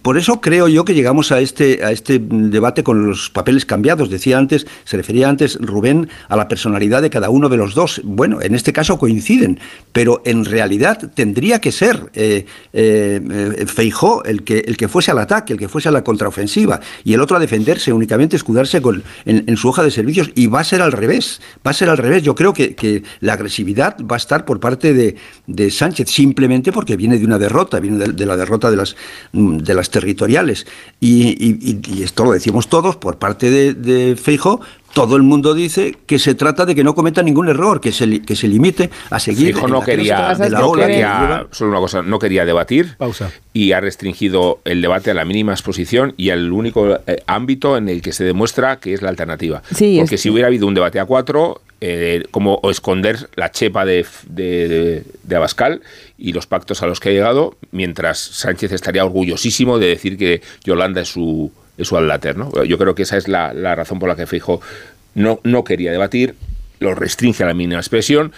Por eso creo yo que llegamos a este, a este debate con los papeles cambiados. Decía antes, se refería antes Rubén a la personalidad de cada uno de los dos. Bueno, en este caso coinciden, pero en realidad tendría que ser eh, eh, eh, Feijó el que, el que fuese al ataque, el que fuese a la contraofensiva, y el otro a defenderse, únicamente escudarse con, en, su hoja de servicios, y va a ser al revés, va a ser al revés. Yo creo que, que la agresividad va a estar por parte de, de Sánchez, simplemente porque viene de una derrota, viene de, la derrota de las, de las territoriales. Y esto lo decimos todos, por parte de, de Feijó, todo el mundo dice que se trata de que no cometa ningún error, que se, li- que se limite a seguir Fijo no la quería, de la no ola quería- solo una cosa, no quería debatir Pausa. y ha restringido el debate a la mínima exposición y al único eh, ámbito en el que se demuestra que es la alternativa. Sí, Porque es- si hubiera habido un debate a cuatro, eh, como o esconder la chepa de, de, de- de Abascal y los pactos a los que ha llegado, mientras Sánchez estaría orgullosísimo de decir que Yolanda es su, es su adláter, ¿no? Yo creo que esa es la, la razón por la que Fijo no, no quería debatir, lo restringe a la mínima expresión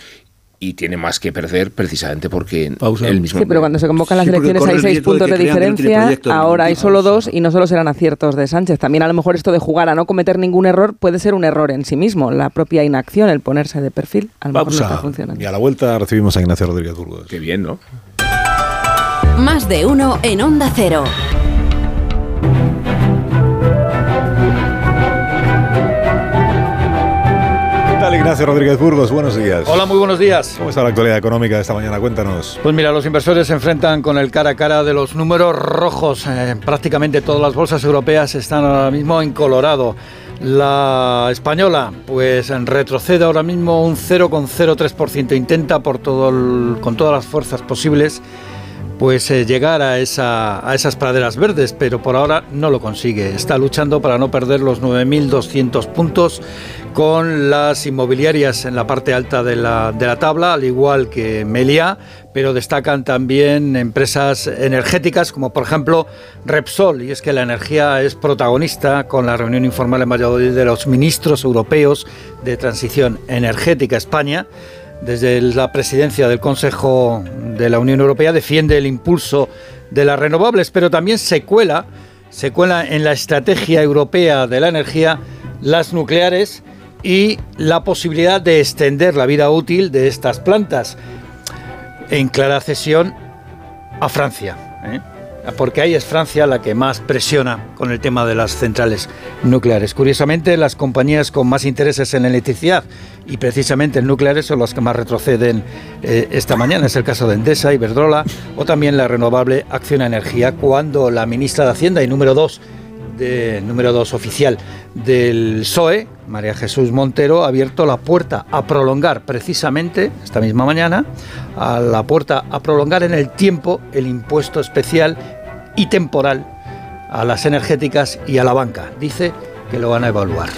y tiene más que perder precisamente porque él mismo... Sí, pero cuando se convocan las Sí, elecciones hay seis de puntos de, diferencia, de ahora hay solo dos y no solo serán aciertos de Sánchez. También a lo mejor esto de jugar a no cometer ningún error puede ser un error en sí mismo. La propia inacción, el ponerse de perfil, a lo mejor no está Pausa. funcionando. Y a la vuelta recibimos a Ignacio Rodríguez Burgos. Qué bien, ¿no? Más de uno en Onda Cero. Tal, Ignacio Rodríguez Burgos? Buenos días. Hola, muy buenos días. ¿Cómo está la actualidad económica de esta mañana? Cuéntanos. Pues mira, los inversores se enfrentan con el cara a cara de los números rojos. Eh, prácticamente todas las bolsas europeas están ahora mismo en colorado. La española, pues retrocede ahora mismo un 0,03%. Intenta por todo el- con todas las fuerzas posibles pues eh, llegar a, esa, a esas praderas verdes, pero por ahora no lo consigue. Está luchando para no perder los 9.200 puntos con las inmobiliarias en la parte alta de la, tabla, al igual que Meliá, pero destacan también empresas energéticas como por ejemplo Repsol, y es que la energía es protagonista con la reunión informal en Valladolid de los ministros europeos de transición energética España desde la presidencia del Consejo de la Unión Europea defiende el impulso de las renovables, pero también se cuela, se cuela en la estrategia europea de la energía las nucleares y la posibilidad de extender la vida útil de estas plantas en clara cesión a Francia. ¿eh? Porque ahí es Francia la que más presiona con el tema de las centrales nucleares. Curiosamente, las compañías con más intereses en electricidad y precisamente en nucleares son las que más retroceden eh, esta mañana. Es el caso de Endesa, Iberdrola o también la renovable Acción Energía, cuando la ministra de Hacienda y número dos de número 2 oficial del PSOE, María Jesús Montero, ha abierto la puerta a prolongar precisamente esta misma mañana, a la puerta a prolongar en el tiempo el impuesto especial y temporal a las energéticas y a la banca. Dice que lo van a evaluar.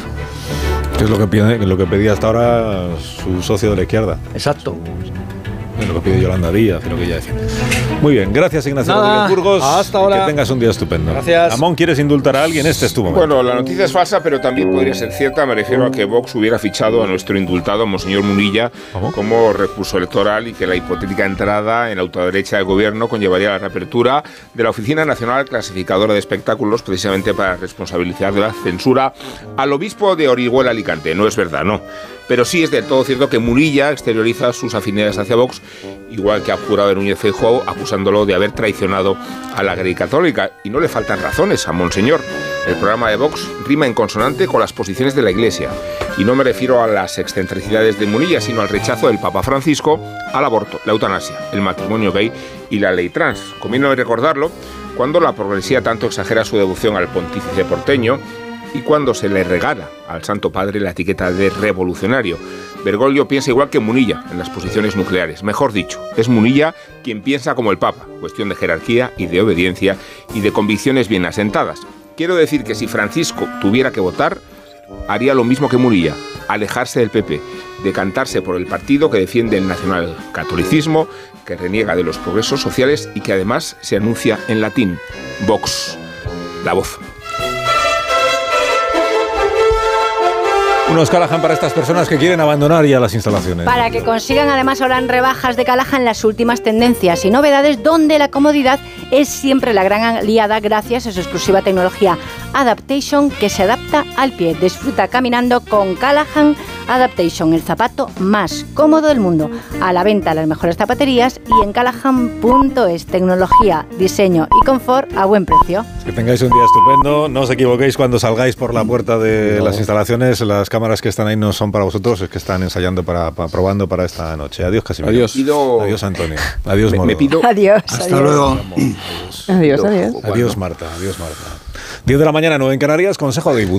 Que es lo que, pide, lo que pedía hasta ahora su socio de la izquierda. Exacto. Es lo que pide Yolanda Díaz y lo que ella decía. Muy bien, gracias Ignacio Nada, Rodríguez Burgos. hasta ahora. Que tengas un día estupendo. Gracias. Amón, ¿quieres indultar a alguien? Este es tu momento. Bueno, la noticia es falsa, pero también podría ser cierta. Me refiero a que Vox hubiera fichado a nuestro indultado, Monseñor Munilla, como recurso electoral y que la hipotética entrada en la autoderecha del gobierno conllevaría la reapertura de la Oficina Nacional Clasificadora de Espectáculos, precisamente para responsabilizar de la censura al obispo de Orihuela Alicante. No es verdad, no. Pero sí es del todo cierto que Munilla exterioriza sus afinidades hacia Vox, igual que ha jurado Núñez Feijóo, acusándolo de haber traicionado a la Grey Católica. Y no le faltan razones a Monseñor. El programa de Vox rima en consonante con las posiciones de la Iglesia. Y no me refiero a las excentricidades de Munilla, sino al rechazo del Papa Francisco al aborto, la eutanasia, el matrimonio gay y la ley trans. Conviene recordarlo cuando la progresía tanto exagera su devoción al pontífice porteño y cuando se le regala al Santo Padre la etiqueta de revolucionario. Bergoglio piensa igual que Munilla en las posiciones nucleares. Mejor dicho, es Munilla quien piensa como el Papa, cuestión de jerarquía y de obediencia y de convicciones bien asentadas. Quiero decir que si Francisco tuviera que votar, haría lo mismo que Munilla, alejarse del PP, decantarse por el partido que defiende el nacionalcatolicismo, que reniega de los progresos sociales y que además se anuncia en latín, Vox, la voz. Unos Callahan para estas personas que quieren abandonar ya las instalaciones. Para que consigan además ahora en rebajas de Callahan las últimas tendencias y novedades donde la comodidad es siempre la gran aliada gracias a su exclusiva tecnología Adaptation que se adapta al pie. Disfruta caminando con Callahan Adaptation, el zapato más cómodo del mundo. A la venta las mejores zapaterías y en callahan.es. Tecnología, diseño y confort a buen precio. Que tengáis un día estupendo. No os equivoquéis cuando salgáis por la puerta de las instalaciones. Las cámaras que están ahí no son para vosotros, es que están ensayando, para, para- probando para esta noche. Adiós, Casimiro. Adiós. Pido- Adiós, Antonio. Adiós, Me- Moro. me pido- Adiós. Hasta adiós. luego. Adiós, adiós. Adiós, Marta. Adiós, Marta. 10 de la mañana, 9 en Canarias, Consejo de Ibudó.